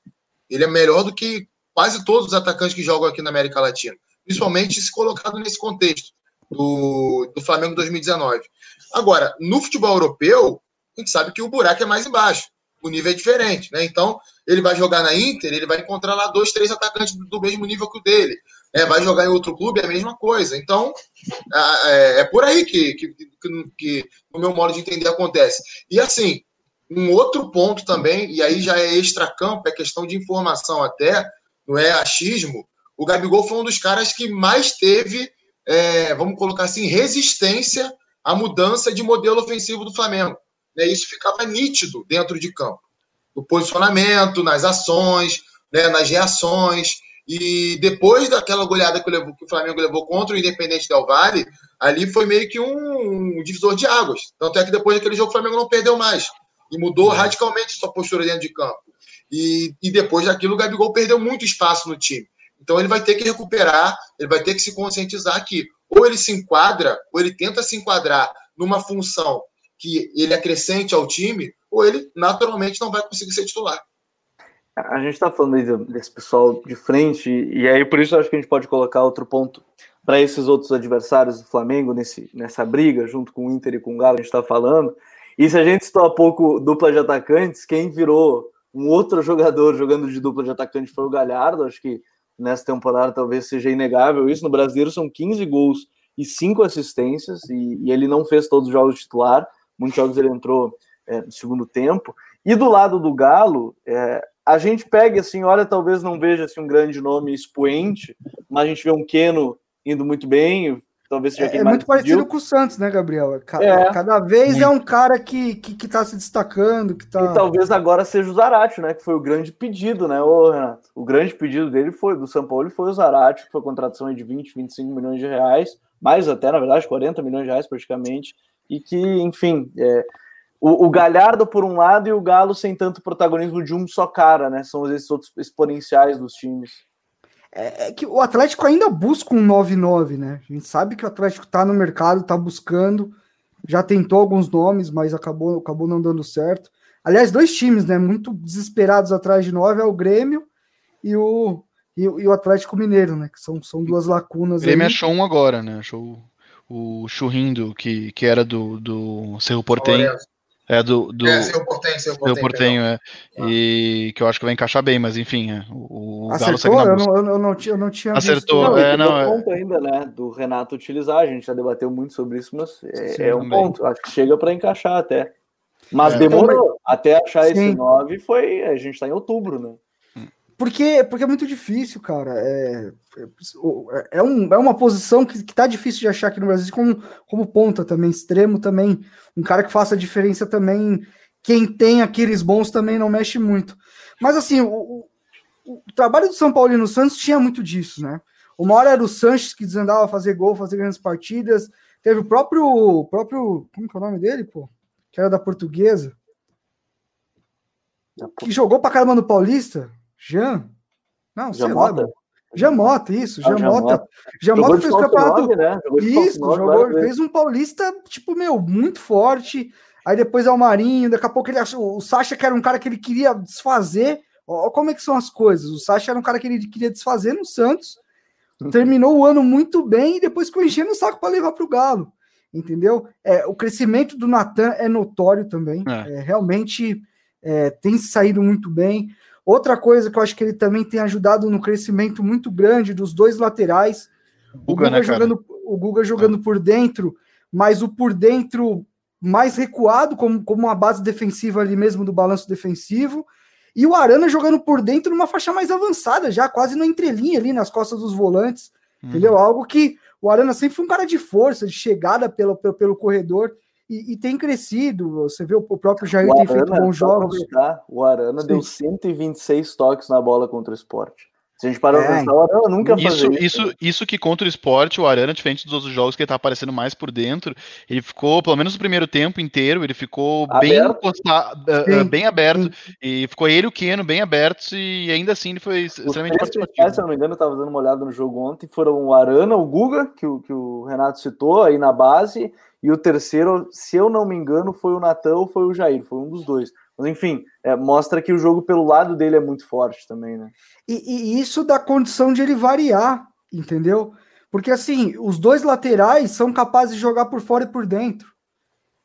Ele é melhor do que quase todos os atacantes que jogam aqui na América Latina. Principalmente se colocado nesse contexto do, do Flamengo 2019. Agora, no futebol europeu, a gente sabe que o buraco é mais embaixo, o nível é diferente, né? Então, ele vai jogar na Inter, ele vai encontrar lá dois, três atacantes do mesmo nível que o dele. É, vai jogar em outro clube, é a mesma coisa. Então, é, é por aí que, que, que, que, meu modo de entender, acontece. E assim, um outro ponto também, e aí já é extra-campo, é questão de informação até, não é achismo. O Gabigol foi um dos caras que mais teve, é, vamos colocar assim, resistência à mudança de modelo ofensivo do Flamengo né, isso ficava nítido dentro de campo. No posicionamento, nas ações, né, nas reações. E depois daquela goleada que, levou, que, o Flamengo levou contra o Independente Del Vale, ali foi meio que um, um divisor de águas. Tanto é que depois daquele jogo o Flamengo não perdeu mais. E mudou radicalmente sua postura dentro de campo. E, e depois daquilo o Gabigol perdeu muito espaço no time. Então ele vai ter que recuperar, ele vai ter que se conscientizar que ou ele se enquadra, ou ele tenta se enquadrar numa função que ele acrescente ao time, ou ele naturalmente não vai conseguir ser titular. A gente está falando desse pessoal de frente, e aí por isso acho que a gente pode colocar outro ponto para esses outros adversários do Flamengo nesse, nessa briga, junto com o Inter e com o Galo, a gente está falando. E se a gente citou há pouco dupla de atacantes, quem virou um outro jogador jogando de dupla de atacante foi o Galhardo, acho que nessa temporada talvez seja inegável isso. No brasileiro são 15 gols e 5 assistências, e, e ele não fez todos os jogos titular muitos jogos ele entrou é, no segundo tempo. E do lado do Galo, é, a gente pega assim, olha, talvez não veja assim, um grande nome expoente, mas a gente vê um Keno indo muito bem, talvez seja é, quem é muito parecido com o Santos, né, Gabriel? Cada, é, cada vez muito. é um cara que, que, que tá se destacando, que tá... E talvez agora seja o Zarate, né, que foi o grande pedido, né, ô, Renato? O grande pedido dele foi, do São Paulo, foi o Zarate, que foi a contratação de 20, 25 milhões de reais, mais até, na verdade, 40 milhões de reais praticamente, e que, enfim, é, o, o, Galhardo por um lado e o Galo sem tanto protagonismo de um só cara, né? São esses outros exponenciais dos times. É, é que o Atlético ainda busca um 9-9, né? A gente sabe que o Atlético tá no mercado, tá buscando, já tentou alguns nomes, mas acabou, acabou não dando certo. Aliás, dois times, né? Muito desesperados atrás de 9 é o Grêmio e o, e, e, o Atlético Mineiro, né? Que são, são duas lacunas. O Grêmio aí. achou um agora, né? Achou o Churrindo, que, que era do, do Cerro Portenho. É, do. do é, seu Portenho, seu Portenho. Portenho é. Ah. E que eu acho que vai encaixar bem, mas enfim, é, o, o Acertou? Galo segue na eu, não, eu, não, tinha, eu não tinha Acertou, visto. Não, é, não. É ponto ainda, né? Do Renato utilizar, a gente já debateu muito sobre isso, mas é, Sim, é um também. ponto. Acho que chega para encaixar até. Mas é, demorou. Também. Até achar Sim. esse 9 foi. A gente está em outubro, né? Porque, porque é muito difícil, cara. É, é, é, um, é uma posição que, que tá difícil de achar aqui no Brasil, como, como ponta também, extremo também. Um cara que faça a diferença também. Quem tem aqueles bons também não mexe muito. Mas assim, o, o, o trabalho do São Paulo e no Santos tinha muito disso, né? Uma hora era o Sanches que desandava a fazer gol, fazer grandes partidas. Teve o próprio. próprio como que é o nome dele, pô? Que era da portuguesa. Que jogou pra caramba no Paulista. Jean? Não, Jamota? Lá, Jamota, isso, ah, Jamota. Jamota fez o campeonato. Né? Isso, jogou, fez um paulista, tipo, meu, muito forte. Aí depois é o Marinho, daqui a pouco ele achou. O Sacha, que era um cara que ele queria desfazer. Olha como é que são as coisas. O Sacha era um cara que ele queria desfazer no Santos. Uhum. Terminou o ano muito bem e depois ficou enchendo o saco para levar para o Galo. Entendeu? É, o crescimento do Natan é notório também. É. É, realmente é, tem saído muito bem. Outra coisa que eu acho que ele também tem ajudado no crescimento muito grande dos dois laterais. O Guga, né, jogando, o Guga jogando é. por dentro, mas o por dentro mais recuado, como, como uma base defensiva ali mesmo do balanço defensivo. E o Arana jogando por dentro numa faixa mais avançada, já quase na entrelinha ali, nas costas dos volantes. Uhum. Entendeu? Algo que o Arana sempre foi um cara de força, de chegada pelo, pelo, pelo corredor e, e, tem crescido. Você vê o próprio Jair o tem Arana, feito bons jogos. O Arana Sim. deu 126 toques na bola contra o esporte. Se a gente parar é, pensar, o Arana nunca isso, isso. isso. Isso que contra o esporte, o Arana, diferente dos outros jogos que ele tá aparecendo mais por dentro, ele ficou, pelo menos no primeiro tempo inteiro, ele ficou bem, uh, bem aberto. Sim. E ficou ele e o Keno bem abertos, e ainda assim ele foi extremamente participativo. Se eu não me engano, eu estava dando uma olhada no jogo ontem, foram o Arana, o Guga, que o, que o Renato citou aí na base, e o terceiro, se eu não me engano, foi o Natan ou foi o Jair, foi um dos dois. Mas enfim, é, mostra que o jogo pelo lado dele é muito forte também, né? E, e, isso dá condição de ele variar, entendeu? Porque assim, os dois laterais são capazes de jogar por fora e por dentro.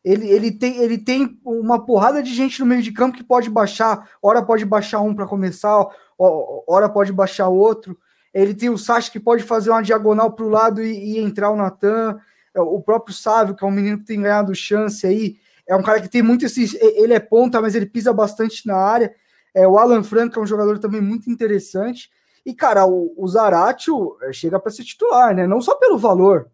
Ele, ele, tem, ele tem uma porrada de gente no meio de campo que pode baixar, hora pode baixar um para começar, hora pode baixar outro. Ele tem o Sacha que pode fazer uma diagonal para o lado e, e entrar o Natan. É, o próprio Sávio, que é um menino que tem ganhado chance aí, é um cara que tem muito esse. Ele é ponta, mas ele pisa bastante na área. É, o Alan Franco é um jogador também muito interessante. E, cara, o, o Zaratio é, chega para ser titular, né? Não só pelo valor.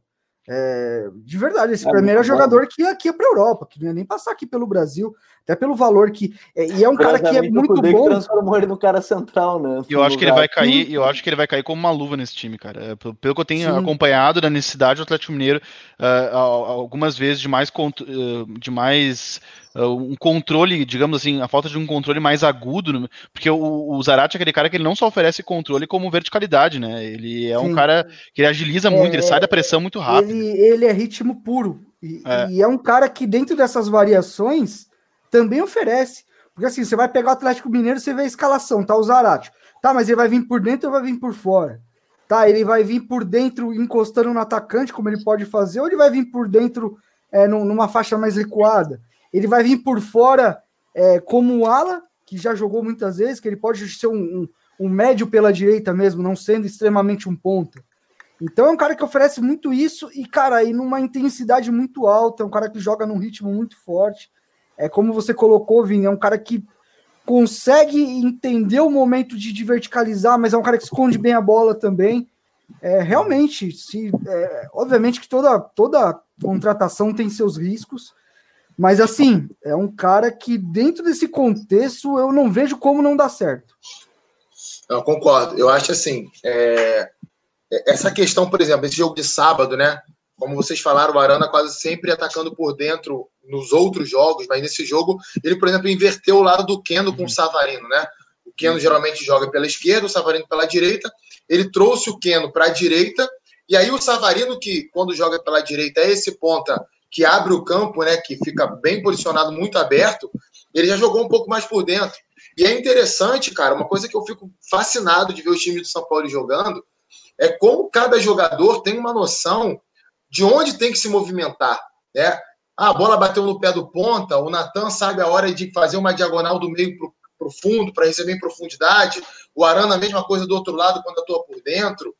É, de verdade, esse é, primeiro é jogador que ia, aqui para a Europa, que não ia nem passar aqui pelo Brasil, até pelo valor que. É, e é um cara que é muito bom. transformou ele no cara central, né? Eu acho que ele vai cair, eu acho que ele vai cair como uma luva nesse time, cara. É, pelo, pelo que eu tenho Sim. acompanhado da necessidade do Atlético Mineiro, uh, algumas vezes de mais, uh, de mais uh, um controle, digamos assim, a falta de um controle mais agudo, porque o, o Zarate é aquele cara que ele não só oferece controle como verticalidade, né? Ele é Sim. um cara que ele agiliza muito, ele sai da pressão muito rápido. Ele, ele é ritmo puro. E é. e é um cara que, dentro dessas variações, também oferece. Porque assim, você vai pegar o Atlético Mineiro, você vê a escalação, tá o Zarate. Tá, mas ele vai vir por dentro ou vai vir por fora? Tá, ele vai vir por dentro encostando no atacante, como ele pode fazer, ou ele vai vir por dentro é, numa faixa mais recuada? Ele vai vir por fora é, como o ala, que já jogou muitas vezes, que ele pode ser um, um, um médio pela direita mesmo, não sendo extremamente um ponta. Então é um cara que oferece muito isso e, cara, e numa intensidade muito alta, é um cara que joga num ritmo muito forte. É como você colocou, Vini, é um cara que consegue entender o momento de, de verticalizar, mas é um cara que esconde bem a bola também. É, realmente, se, é, obviamente que toda, toda contratação tem seus riscos, mas assim, é um cara que dentro desse contexto eu não vejo como não dar certo. Eu concordo. Eu acho assim, é, essa questão, por exemplo, esse jogo de sábado, né? Como vocês falaram, o Arana quase sempre atacando por dentro nos outros jogos, mas nesse jogo ele, por exemplo, inverteu o lado do Keno com o Savarino, né? O Keno geralmente joga pela esquerda, o Savarino pela direita. Ele trouxe o Keno para a direita, e aí o Savarino, que quando joga pela direita é esse ponta que abre o campo, né? Que fica bem posicionado, muito aberto, ele já jogou um pouco mais por dentro. E é interessante, cara, uma coisa que eu fico fascinado de ver o time do São Paulo jogando é como cada jogador tem uma noção de onde tem que se movimentar. Né? Ah, a bola bateu no pé do ponta, o Natan sabe a hora de fazer uma diagonal do meio para o fundo, para receber em profundidade. O Arana, a mesma coisa do outro lado, quando atua por dentro.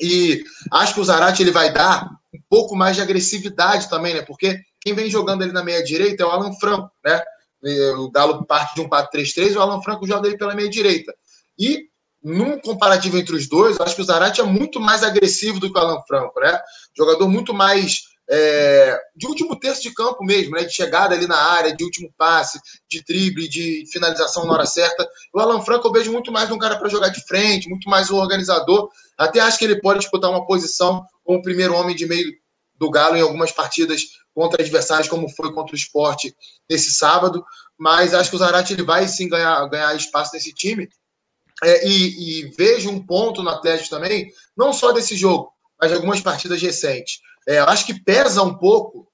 E acho que o Zarate ele vai dar um pouco mais de agressividade também, né? Porque quem vem jogando ali na meia direita é o Alan Franco, né? O Galo parte de um 4-3-3, o Alan Franco joga ele pela meia direita. E num comparativo entre os dois, eu acho que o Zarate é muito mais agressivo do que o Alan Franco, né? Jogador muito mais é, de último terço de campo mesmo, né? De chegada ali na área, de último passe, de drible, de finalização na hora certa. O Alan Franco eu vejo muito mais um cara para jogar de frente, muito mais um organizador. Até acho que ele pode disputar uma posição como primeiro homem de meio do Galo em algumas partidas contra adversários, como foi contra o esporte nesse sábado. Mas acho que o Zarate ele vai sim ganhar, ganhar espaço nesse time é, e, e, vejo um ponto no Atlético também, não só desse jogo, mas de algumas partidas recentes. É, acho que pesa um pouco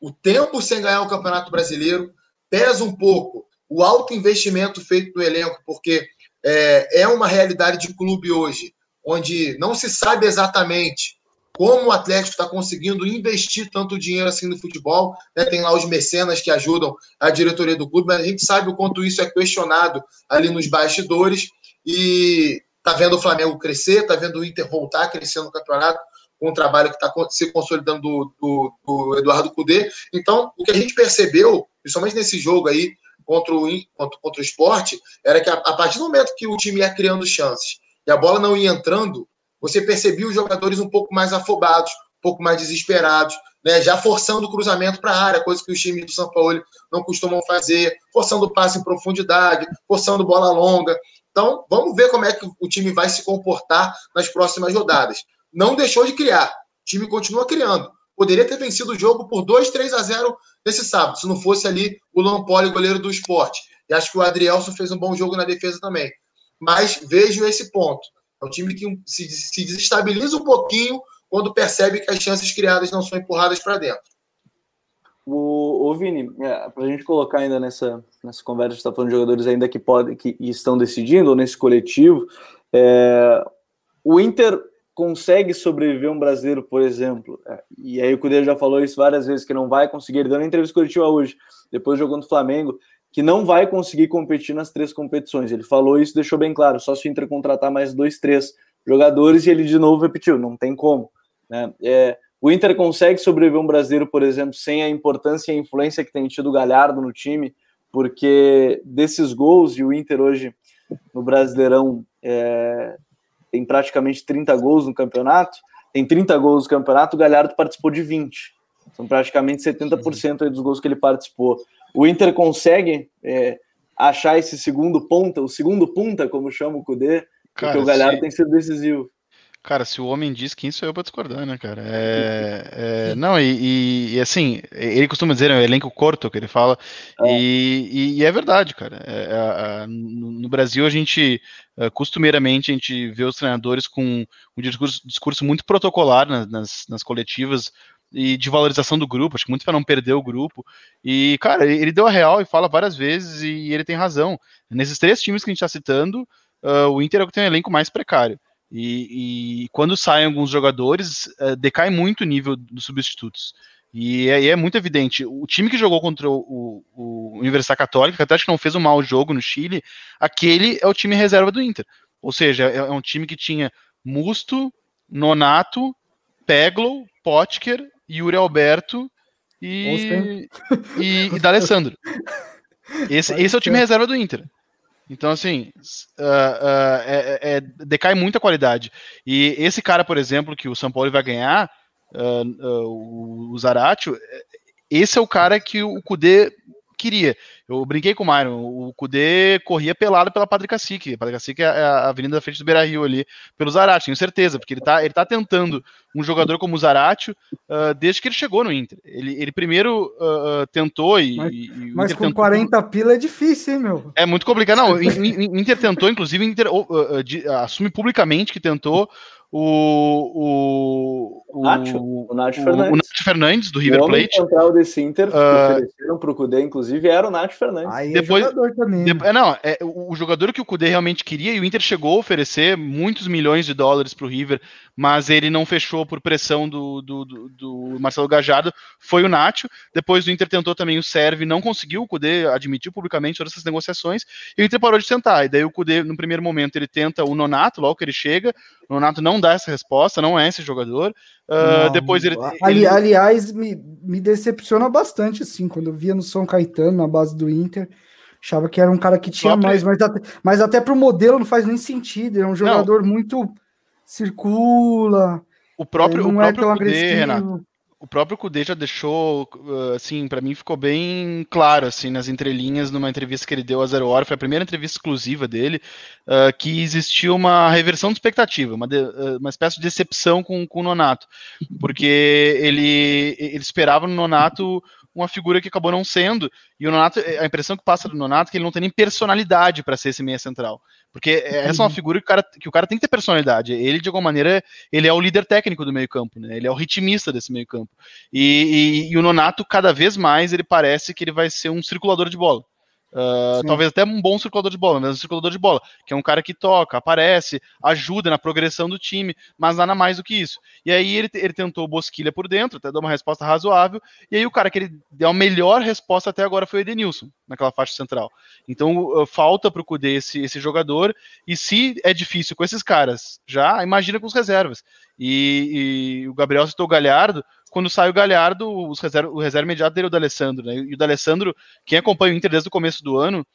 o tempo sem ganhar o Campeonato Brasileiro, pesa um pouco o alto investimento feito no elenco, porque é, é uma realidade de clube hoje, onde não se sabe exatamente como o Atlético está conseguindo investir tanto dinheiro assim no futebol. Né? Tem lá os mecenas que ajudam a diretoria do clube, mas a gente sabe o quanto isso é questionado ali nos bastidores e tá vendo o Flamengo crescer, tá vendo o Inter voltar a crescer no campeonato com o trabalho que está se consolidando do, do, do, Eduardo Cudê. Então, o que a gente percebeu, principalmente nesse jogo aí contra o, contra, contra o esporte, era que a, a partir do momento que o time ia criando chances e a bola não ia entrando, você percebia os jogadores um pouco mais afobados, um pouco mais desesperados, né, já forçando o cruzamento para a área, coisa que os times do São Paulo não costumam fazer, forçando o passe em profundidade, forçando bola longa. Então, vamos ver como é que o time vai se comportar nas próximas rodadas. Não deixou de criar. O time continua criando. Poderia ter vencido o jogo por 2, 3 a 0 nesse sábado, se não fosse ali o Lampoli, goleiro do esporte. E acho que o Adrielson fez um bom jogo na defesa também. Mas vejo esse ponto. É um time que se, se desestabiliza um pouquinho quando percebe que as chances criadas não são empurradas para dentro. O, o Vini, é, para a gente colocar ainda nessa, nessa conversa, está falando de jogadores ainda que podem, que estão decidindo, ou nesse coletivo, é, o Inter consegue sobreviver um brasileiro, por exemplo, é, e aí o Cudê já falou isso várias vezes, que não vai conseguir, na entrevista coletiva hoje, depois jogando Flamengo, que não vai conseguir competir nas três competições. Ele falou isso, deixou bem claro, só se o Inter contratar mais dois, três jogadores, e ele de novo repetiu, não tem como. Né? É, o Inter consegue sobreviver um brasileiro, por exemplo, sem a importância e a influência que tem tido o Galhardo no time, porque desses gols, e o Inter hoje no Brasileirão é, tem praticamente 30 gols no campeonato, tem 30 gols no campeonato, o Galhardo participou de 20. São praticamente 70% dos gols que ele participou. O Inter consegue é, achar esse segundo ponta, o segundo punta, como chama o Cudê, porque o Galhardo tem sido decisivo. Cara, se o homem diz, quem sou eu pra discordar, né, cara? É, é, não, e, e, assim, ele costuma dizer, é um elenco curto que ele fala, é. E, e, é verdade, cara. É, é, no Brasil, a gente, costumeiramente, a gente vê os treinadores com um discurso, discurso muito protocolar nas, nas coletivas e de valorização do grupo, acho que muito para não perder o grupo. E, cara, ele deu a real e fala várias vezes, e ele tem razão. Nesses três times que a gente está citando, uh, o Inter é o que tem um elenco mais precário. E, e quando saem alguns jogadores, uh, decai muito o nível dos substitutos. E aí é, é, muito evidente. O time que jogou contra o, o, Universidade Católica, que até acho que não fez um mau jogo no Chile, aquele é o time reserva do Inter. Ou seja, é, é um time que tinha Musto, Nonato, Peglo, Potker, Yuri Alberto e, e, e D'Alessandro. Esse, esse é o time reserva do Inter. Então, assim, uh, uh, é, é, decai muito a qualidade. E esse cara, por exemplo, que o São Paulo vai ganhar, uh, o Zaratio, esse é o cara que o Kudê queria. Eu brinquei com o Myron, o Kudê corria pelado pela Padre Cacique. Padre Cacique é a avenida da frente do Beira Rio ali, pelo Zarate, tenho certeza, porque ele tá, ele tá tentando um jogador como o Zarate uh, desde que ele chegou no Inter. Ele, ele primeiro uh, tentou e. Mas, e mas com tentou... 40 pila é difícil, hein, meu? É muito complicado. Não, o Inter tentou, inclusive, Inter uh, de, assume publicamente que tentou o, o, o, Nacho, o, Nacho Fernandes. o Nacho Fernandes do River Plate. O central desse Inter que uh, ofereceram para o Cudê, inclusive, era o Nacho Fernandes. Aí é depois, jogador também. De, é, não, é, o, o, jogador que o Cudê realmente queria, e o Inter chegou a oferecer muitos milhões de dólares para o River, mas ele não fechou por pressão do, do, do, do, Marcelo Gajardo, foi o Nacho. Depois o Inter tentou também o Serve, não conseguiu, o Cudê admitiu publicamente todas essas negociações, e o Inter parou de tentar. E daí o Cudê, no primeiro momento, ele tenta o Nonato, logo que ele chega, o Nonato não dá essa resposta, não é esse jogador. Uh, depois ele, Ali, ele, Aliás, me, me decepciona bastante, assim, quando eu via no São Caetano, na base do Inter. Achava que era um cara que tinha mais, mas até, mas até pro modelo não faz nem sentido. É um jogador não. muito circula. O próprio, não o próprio é tão Kudê, Renato, o próprio Kudê já deixou, uh, assim, para mim ficou bem claro, assim, nas entrelinhas, numa entrevista que ele deu a Zero Hora, foi a primeira entrevista exclusiva dele, uh, que existiu uma reversão de expectativa, uma, de, uh, uma espécie de decepção com, com o Nonato, porque ele, ele esperava no Nonato uma figura que acabou não sendo, e o Nonato, a impressão que passa do Nonato é que ele não tem nem personalidade para ser esse meia central. Porque essa é uma uhum. figura que o, cara, que o cara tem que ter personalidade. Ele, de alguma maneira, ele é o líder técnico do meio-campo, né? Ele é o ritmista desse meio-campo. E, e, e, o Nonato, cada vez mais, ele parece que ele vai ser um circulador de bola. Uh, talvez até um bom circulador de bola, mas um circulador de bola, que é um cara que toca, aparece, ajuda na progressão do time, mas nada mais do que isso. E aí ele, ele tentou Bosquilha por dentro, até deu uma resposta razoável, e aí o cara que ele deu a melhor resposta até agora foi o Edenilson, naquela faixa central. Então falta para o Cudê esse, esse jogador, e se é difícil com esses caras, já imagina com os reservas. E, e o Gabriel citou o Galhardo, quando sai o Galhardo, os reserva, o reserva imediato dele é o D'Alessandro, né? E o D'Alessandro, quem acompanha o Inter desde o começo do ano,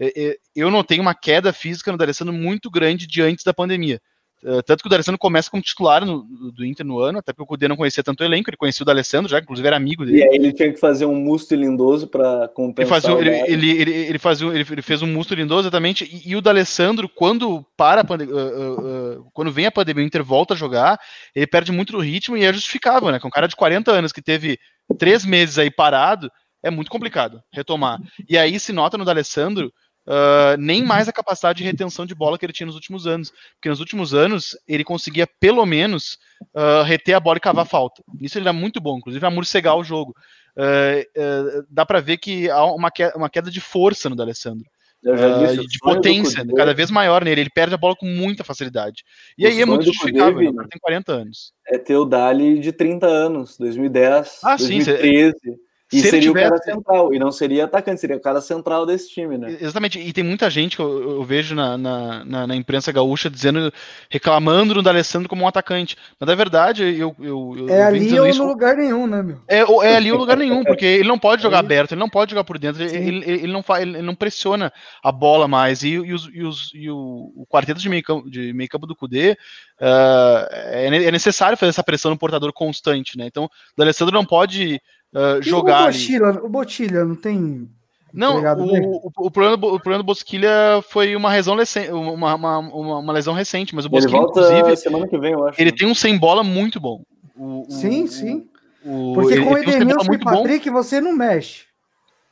é, é, eu notei uma queda física no D'Alessandro muito grande de antes da pandemia. Uh, tanto que o D'Alessandro começa como titular no, do Inter no ano, até porque o Cudê não conhecia tanto o elenco, ele conhecia o D'Alessandro já, inclusive era amigo dele. E aí ele tinha que fazer um musto lindoso para compensar. Ele, fazia, ele, ele, ele, ele, fazia, ele, ele fez um musto lindoso, exatamente, e, e o D'Alessandro, quando para uh, uh, uh, quando vem a pandemia, o Inter volta a jogar, ele perde muito o ritmo e é justificável, né? Com um cara de 40 anos que teve três meses aí parado, é muito complicado retomar. E aí se nota no D'Alessandro uh, nem mais a capacidade de retenção de bola que ele tinha nos últimos anos. Porque nos últimos anos ele conseguia, pelo menos, uh, reter a bola e cavar falta. Isso ele é muito bom, inclusive a morcegar o jogo. Uh, dá para ver que há uma queda, uma queda de força no D'Alessandro. Disse, de potência, cada vez maior nele. Ele perde a bola com muita facilidade. E o aí é muito justificável, ele tem 40 anos. É ter o Dali de 30 anos, 2010, ah, 2013. Sim, e Se seria tivesse... o cara central, e não seria atacante, seria o cara central desse time, né? Exatamente, e tem muita gente que eu, eu vejo na, na, na, na, imprensa gaúcha dizendo, reclamando do D'Alessandro como um atacante. Mas na verdade, eu. eu, eu é ali ou isso... no lugar nenhum, né, meu? É, é ali ou lugar nenhum, porque ele não pode jogar aberto, ele não pode jogar por dentro, ele, ele, ele, não faz, ele não pressiona a bola mais. E, e, os, e, os, e o, o quarteto de meio campo, de meio campo do Cudê uh, é, é necessário fazer essa pressão no portador constante, né? Então, o D'Alessandro não pode uh, jogar. O Botilha, o Botilha não tem. Não, o, o, o, problema, o problema do Bosquilha foi uma lesão, uma, uma, uma, uma lesão recente, mas o Bosquilha, inclusive, semana que vem, eu acho. ele né? tem um sem bola muito bom. O, sim, sim. Porque com o Edenilson e Patrick bom. você não mexe.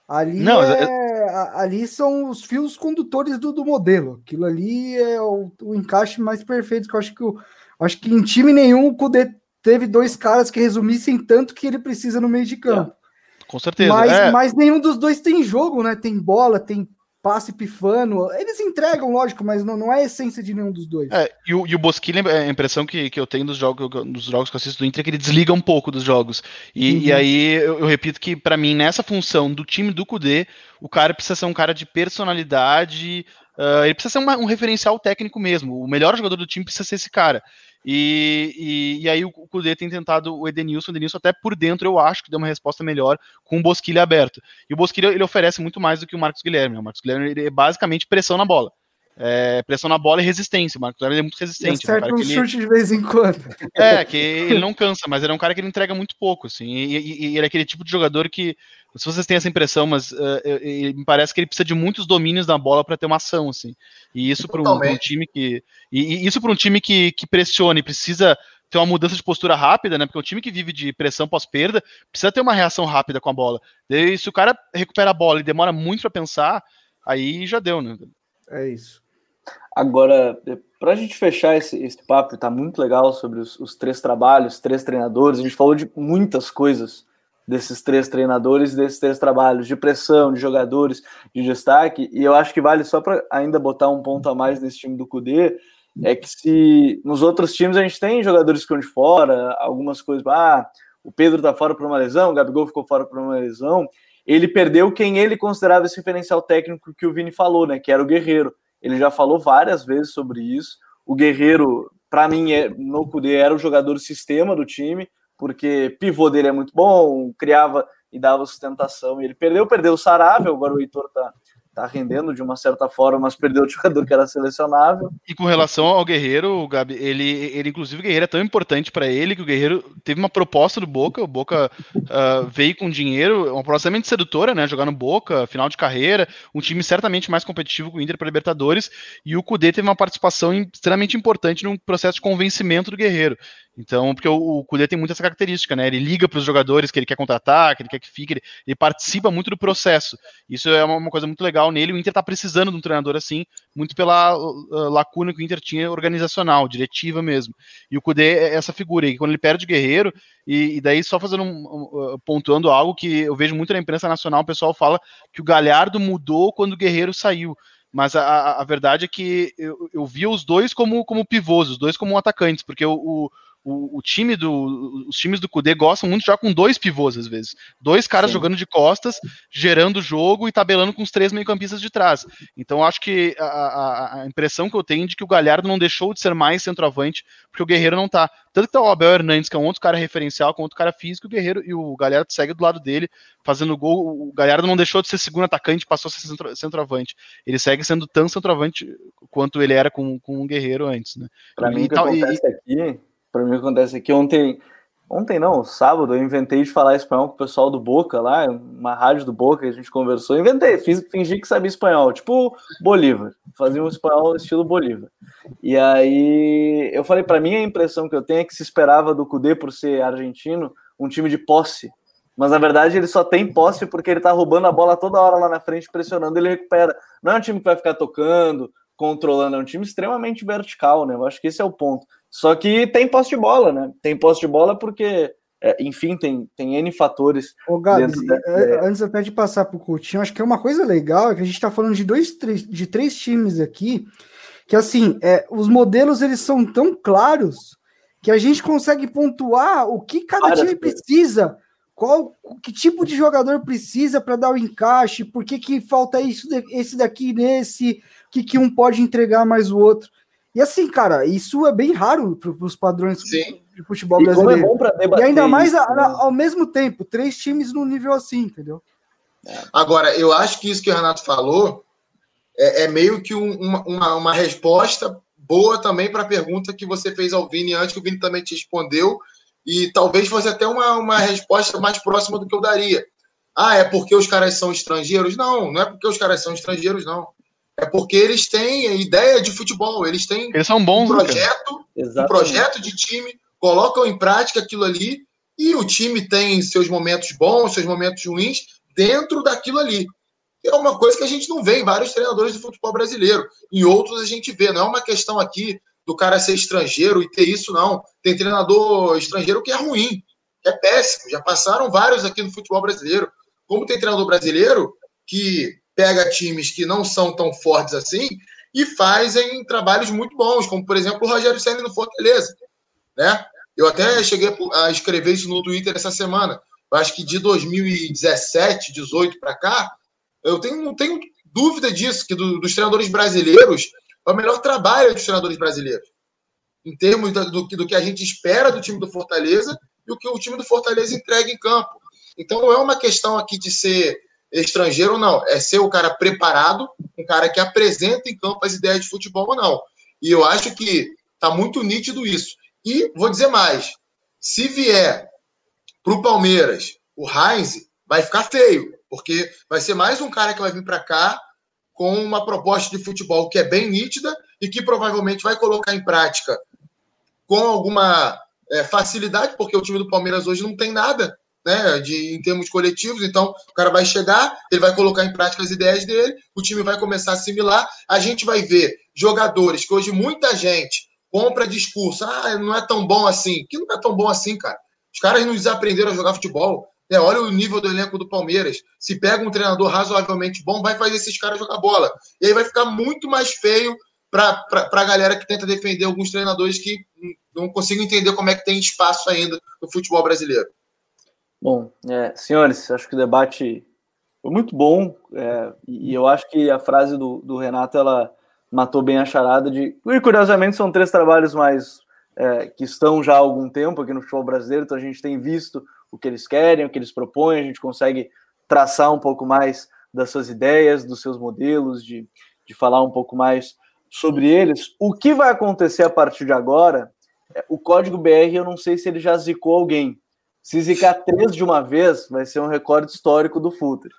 Ali, não, é, é... ali são os fios condutores do, do modelo. Aquilo ali é o, o, encaixe mais perfeito que eu acho que eu, acho que em time nenhum o Kudê teve dois caras que resumissem tanto que ele precisa no meio de campo. É, com certeza. Mas, é. mas nenhum dos dois tem jogo, né? Tem bola, tem passe pifano. Eles entregam, lógico, mas não, não é a essência de nenhum dos dois. É, e o, e o Bosquilha, a impressão que, que eu tenho dos jogos, dos jogos que eu assisto do Inter é que ele desliga um pouco dos jogos. E, uhum. e aí eu, eu, repito que, para mim, nessa função do time do Kudê, o cara precisa ser um cara de personalidade. Uh, ele precisa ser uma, um referencial técnico mesmo. O melhor jogador do time precisa ser esse cara. E, e, e, aí o Cudê tem tentado o Edenilson, o Edenilson até por dentro eu acho que deu uma resposta melhor com o Bosquilha aberto. E o Bosquilha ele oferece muito mais do que o Marcos Guilherme. Né? O Marcos Guilherme ele é basicamente pressão na bola. é, pressão na bola e resistência. O Marcos Aurélio é muito resistente. Acerta um, um chute ele... de vez em quando. É, que ele não cansa, mas ele é um cara que ele entrega muito pouco, assim. E, e, e ele é aquele tipo de jogador que, se vocês têm essa impressão, mas uh, me parece que ele precisa de muitos domínios na bola para ter uma ação, assim. E isso para um, um, time que. E, e isso para um time que, que pressione, precisa ter uma mudança de postura rápida, né? Porque o time que vive de pressão pós-perda precisa ter uma reação rápida com a bola. E se o cara recupera a bola e demora muito para pensar, aí já deu, né? É isso. Agora, para a gente fechar esse, esse papo, tá muito legal sobre os, os, três trabalhos, três treinadores. A gente falou de muitas coisas desses três treinadores, desses três trabalhos, de pressão, de jogadores, de destaque. E eu acho que vale só para ainda botar um ponto a mais nesse time do Cudê, é que se nos outros times a gente tem jogadores que estão de fora, algumas coisas, ah, o Pedro tá fora por uma lesão, o Gabigol ficou fora por uma lesão, ele perdeu quem ele considerava esse referencial técnico que o Vini falou, né, que era o Guerreiro. Ele já falou várias vezes sobre isso. O Guerreiro, para mim, é, no Cudê, era o jogador sistema do time, porque pivô dele é muito bom, criava e dava sustentação. E ele perdeu, perdeu o Sarável, agora o Heitor tá, tá rendendo de uma certa forma, mas perdeu o jogador que era selecionável. E com relação ao Guerreiro, Gabi, ele, ele inclusive o Guerreiro é tão importante para ele que o Guerreiro teve uma proposta do Boca, o Boca uh, veio com dinheiro, uma proposta extremamente sedutora, né, jogar no Boca, final de carreira, um time certamente mais competitivo que o Inter para Libertadores, e o Cudê teve uma participação extremamente importante no processo de convencimento do Guerreiro. Então, porque o, o tem muita essa característica, né? Ele liga para os jogadores que ele quer contratar, que ele quer que fique, ele, ele participa muito do processo. Isso é uma, uma, coisa muito legal nele. O Inter está precisando de um treinador assim, muito pela uh, lacuna que o Inter tinha organizacional, diretiva mesmo. E o Cudê é essa figura. E quando ele perde o Guerreiro, e, e daí só fazendo um, um, pontuando algo que eu vejo muito na imprensa nacional, o pessoal fala que o Galhardo mudou quando o Guerreiro saiu mas a, a, verdade é que eu, eu via os dois como, como pivôs, os dois como atacantes, porque o, o, o, o, time do, os times do Cudê gostam muito de jogar com dois pivôs, às vezes. Dois caras Sim. jogando de costas, gerando o jogo e tabelando com os três meio-campistas de trás. Então, acho que a, a, impressão que eu tenho de que o Galhardo não deixou de ser mais centroavante, porque o Guerreiro não tá. Tanto que tá o Abel Hernandes, que é um outro cara referencial, com outro cara físico, o Guerreiro e o Galhardo segue do lado dele, fazendo gol. O Galhardo não deixou de ser segundo atacante, passou a ser centro, centroavante. Ele segue sendo tão centroavante quanto ele era com, com o Guerreiro antes, né? Pra mim, o que acontece e, aqui para mim acontece aqui ontem. Ontem não, sábado, eu inventei de falar espanhol com o pessoal do Boca lá, uma rádio do Boca a gente conversou. Inventei, fiz, fingi que sabia espanhol, tipo Bolívar. Fazia um espanhol estilo Bolívar. E aí eu falei, para mim a impressão que eu tenho é que se esperava do Cudê, por ser argentino, um time de posse. Mas na verdade ele só tem posse porque ele tá roubando a bola toda hora lá na frente, pressionando, ele recupera. Não é um time que vai ficar tocando, controlando, é um time extremamente vertical, né? Eu acho que esse é o ponto. Só que tem posse de bola, né? Tem posse de bola porque, é, enfim, tem, tem N fatores. Ô, Gabi, da... É, antes até de passar para o Coutinho, acho que é uma coisa legal é que a gente está falando de dois, três, de três times aqui, que assim, é, os modelos eles são tão claros que a gente consegue pontuar o que cada time precisa, qual que tipo de jogador precisa para dar o encaixe, por que, que falta isso, esse daqui nesse, que, que um pode entregar mais o outro. E assim, cara, isso é bem raro para os padrões Sim. de futebol e é brasileiro. É e ainda mais isso, a, né? ao mesmo tempo, três times no nível assim, entendeu? Agora, eu acho que isso que o Renato falou é, é meio que um, uma, uma resposta boa também para a pergunta que você fez ao Vini antes, que o Vini também te respondeu, e talvez fosse até uma, uma resposta mais próxima do que eu daria. Ah, é porque os caras são estrangeiros? Não, não é porque os caras são estrangeiros, não. É porque eles têm ideia de futebol, eles têm eles são bons, um projeto, um projeto de time, colocam em prática aquilo ali e o time tem seus momentos bons, seus momentos ruins dentro daquilo ali. É uma coisa que a gente não vê em vários treinadores de futebol brasileiro. Em outros a gente vê. Não é uma questão aqui do cara ser estrangeiro e ter isso, não. Tem treinador estrangeiro que é ruim, é péssimo. Já passaram vários aqui no futebol brasileiro. Como tem treinador brasileiro que pega times que não são tão fortes assim e fazem trabalhos muito bons, como por exemplo o Rogério Senna no Fortaleza, né? Eu até cheguei a escrever isso no Twitter essa semana. Eu acho que de 2017, 18 para cá, eu tenho, não tenho dúvida disso, que do, dos treinadores brasileiros é o melhor trabalho dos treinadores brasileiros. Em termos do, do, do que a gente espera do time do Fortaleza e o que o time do Fortaleza entrega em campo. Então não é uma questão aqui de ser estrangeiro ou não. É ser o cara preparado, um cara que apresenta em campo as ideias de futebol ou não. E eu acho que tá muito nítido isso. E vou dizer mais: se vier para o Palmeiras o Heinz, vai ficar feio, porque vai ser mais um cara que vai vir para cá com uma proposta de futebol que é bem nítida e que provavelmente vai colocar em prática com alguma é, facilidade, porque o time do Palmeiras hoje não tem nada né, de, em termos coletivos. Então, o cara vai chegar, ele vai colocar em prática as ideias dele, o time vai começar a assimilar. A gente vai ver jogadores que hoje muita gente compra discurso, ah, não é tão bom assim. Que não é tão bom assim, cara. Os caras não desaprenderam a jogar futebol. É, olha o nível do elenco do Palmeiras. Se pega um treinador razoavelmente bom, vai fazer esses caras jogar bola. E aí vai ficar muito mais feio para a galera que tenta defender alguns treinadores que não conseguem entender como é que tem espaço ainda no futebol brasileiro. Bom, é, senhores, acho que o debate foi muito bom é, e eu acho que a frase do, do, Renato ela matou bem a charada de. E curiosamente são três trabalhos mais é, que estão já há algum tempo aqui no futebol brasileiro, então a gente tem visto o que eles querem, o que eles propõem, a gente consegue traçar um pouco mais das suas ideias, dos seus modelos, de, de falar um pouco mais sobre eles. O que vai acontecer a partir de agora? É, o código BR, eu não sei se ele já zicou alguém. Se zicar três de uma vez, vai ser um recorde histórico do Futre.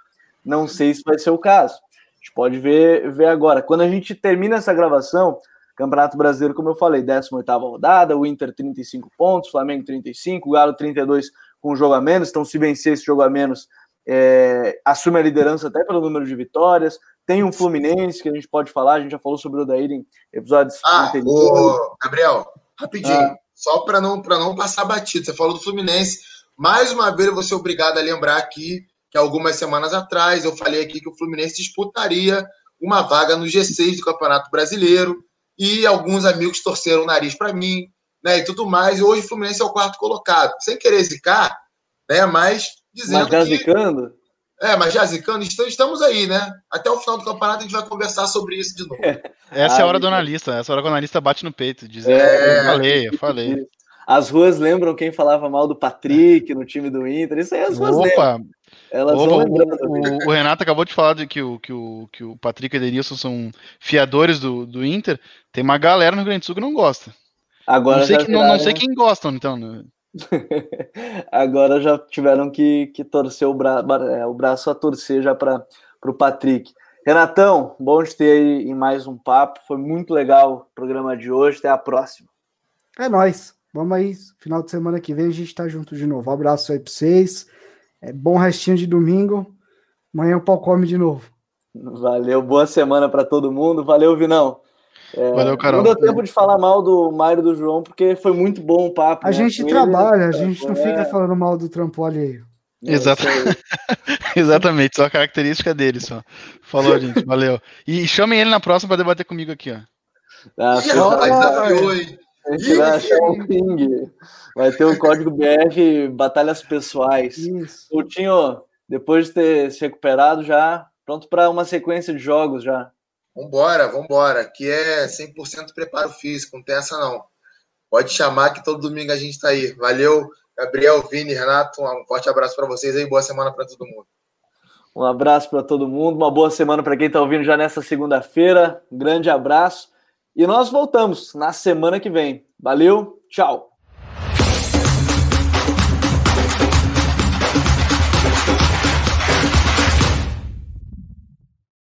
Não sei se vai ser o caso. A gente pode ver, ver agora. Quando a gente termina essa gravação, Campeonato Brasileiro, como eu falei, 18 rodada, o Inter 35 pontos, Flamengo 35, o Galo 32 com um jogo a menos, então se vencer esse jogo a menos, é, assume a liderança até pelo número de vitórias. Tem um Fluminense que a gente pode falar, a gente já falou sobre o Daír em episódios ah, anteriores. Gabriel, rapidinho, ah. só para não, não passar batido, você falou do Fluminense, mais uma vez eu vou ser obrigado a lembrar aqui que algumas semanas atrás eu falei aqui que o Fluminense disputaria uma vaga no G6 do Campeonato Brasileiro e alguns amigos torceram o nariz para mim, né, e tudo mais. E hoje o Fluminense é o quarto colocado. Sem querer zicar, né, mas dizendo mas já que... zicando? É, mas já zicando, estamos aí, né? Até o final do campeonato a gente vai conversar sobre isso de novo. Essa ah, é a hora do analista, essa é a hora que o analista bate no peito, dizendo, é... eu falei, eu falei. As ruas lembram quem falava mal do Patrick no time do Inter, isso aí as ruas Opa. lembram. Elas Opa. O, o, Renato acabou de falar de que o, que o, que o Patrick e o Edenilson são fiadores do, do Inter. Tem uma galera no Rio Grande do Sul que não gosta. Agora não sei, que, não, não sei quem gostam, então. Né? Agora já tiveram que, que torcer o, bra é, o braço a torcer já para o Patrick. Renatão, bom te ter aí em mais um papo. Foi muito legal o programa de hoje. Até a próxima. É nóis. Vamos aí, final de semana que vem a gente tá junto de novo. Um abraço aí para vocês. É bom restinho de domingo. Amanhã o pau come de novo. Valeu, boa semana para todo mundo. Valeu, Vinão. É, Valeu, Carol. Não deu tempo de falar mal do Mário do João, porque foi muito bom o papo. A né? gente trabalha, a gente não é... fica falando mal do trampo alheio. É, Exatamente. Exatamente, só a característica dele, só. Falou, gente, valeu. E chamem ele na próxima para debater comigo aqui, ó. Ah, a gente vai achar um ping. Vai ter o código BR Batalhas Pessoais. Isso. Coutinho, depois de ter se recuperado já, pronto para uma sequência de jogos já. Vambora, vambora. Que é 100% preparo físico, não tem essa não. Pode chamar que todo domingo a gente está aí. Valeu, Gabriel, Vini, Renato. Um forte abraço para vocês aí. Boa semana para todo mundo. Um abraço para todo mundo. Uma boa semana para quem está ouvindo já nessa segunda-feira. Um grande abraço. E nós voltamos na semana que vem. Valeu, tchau!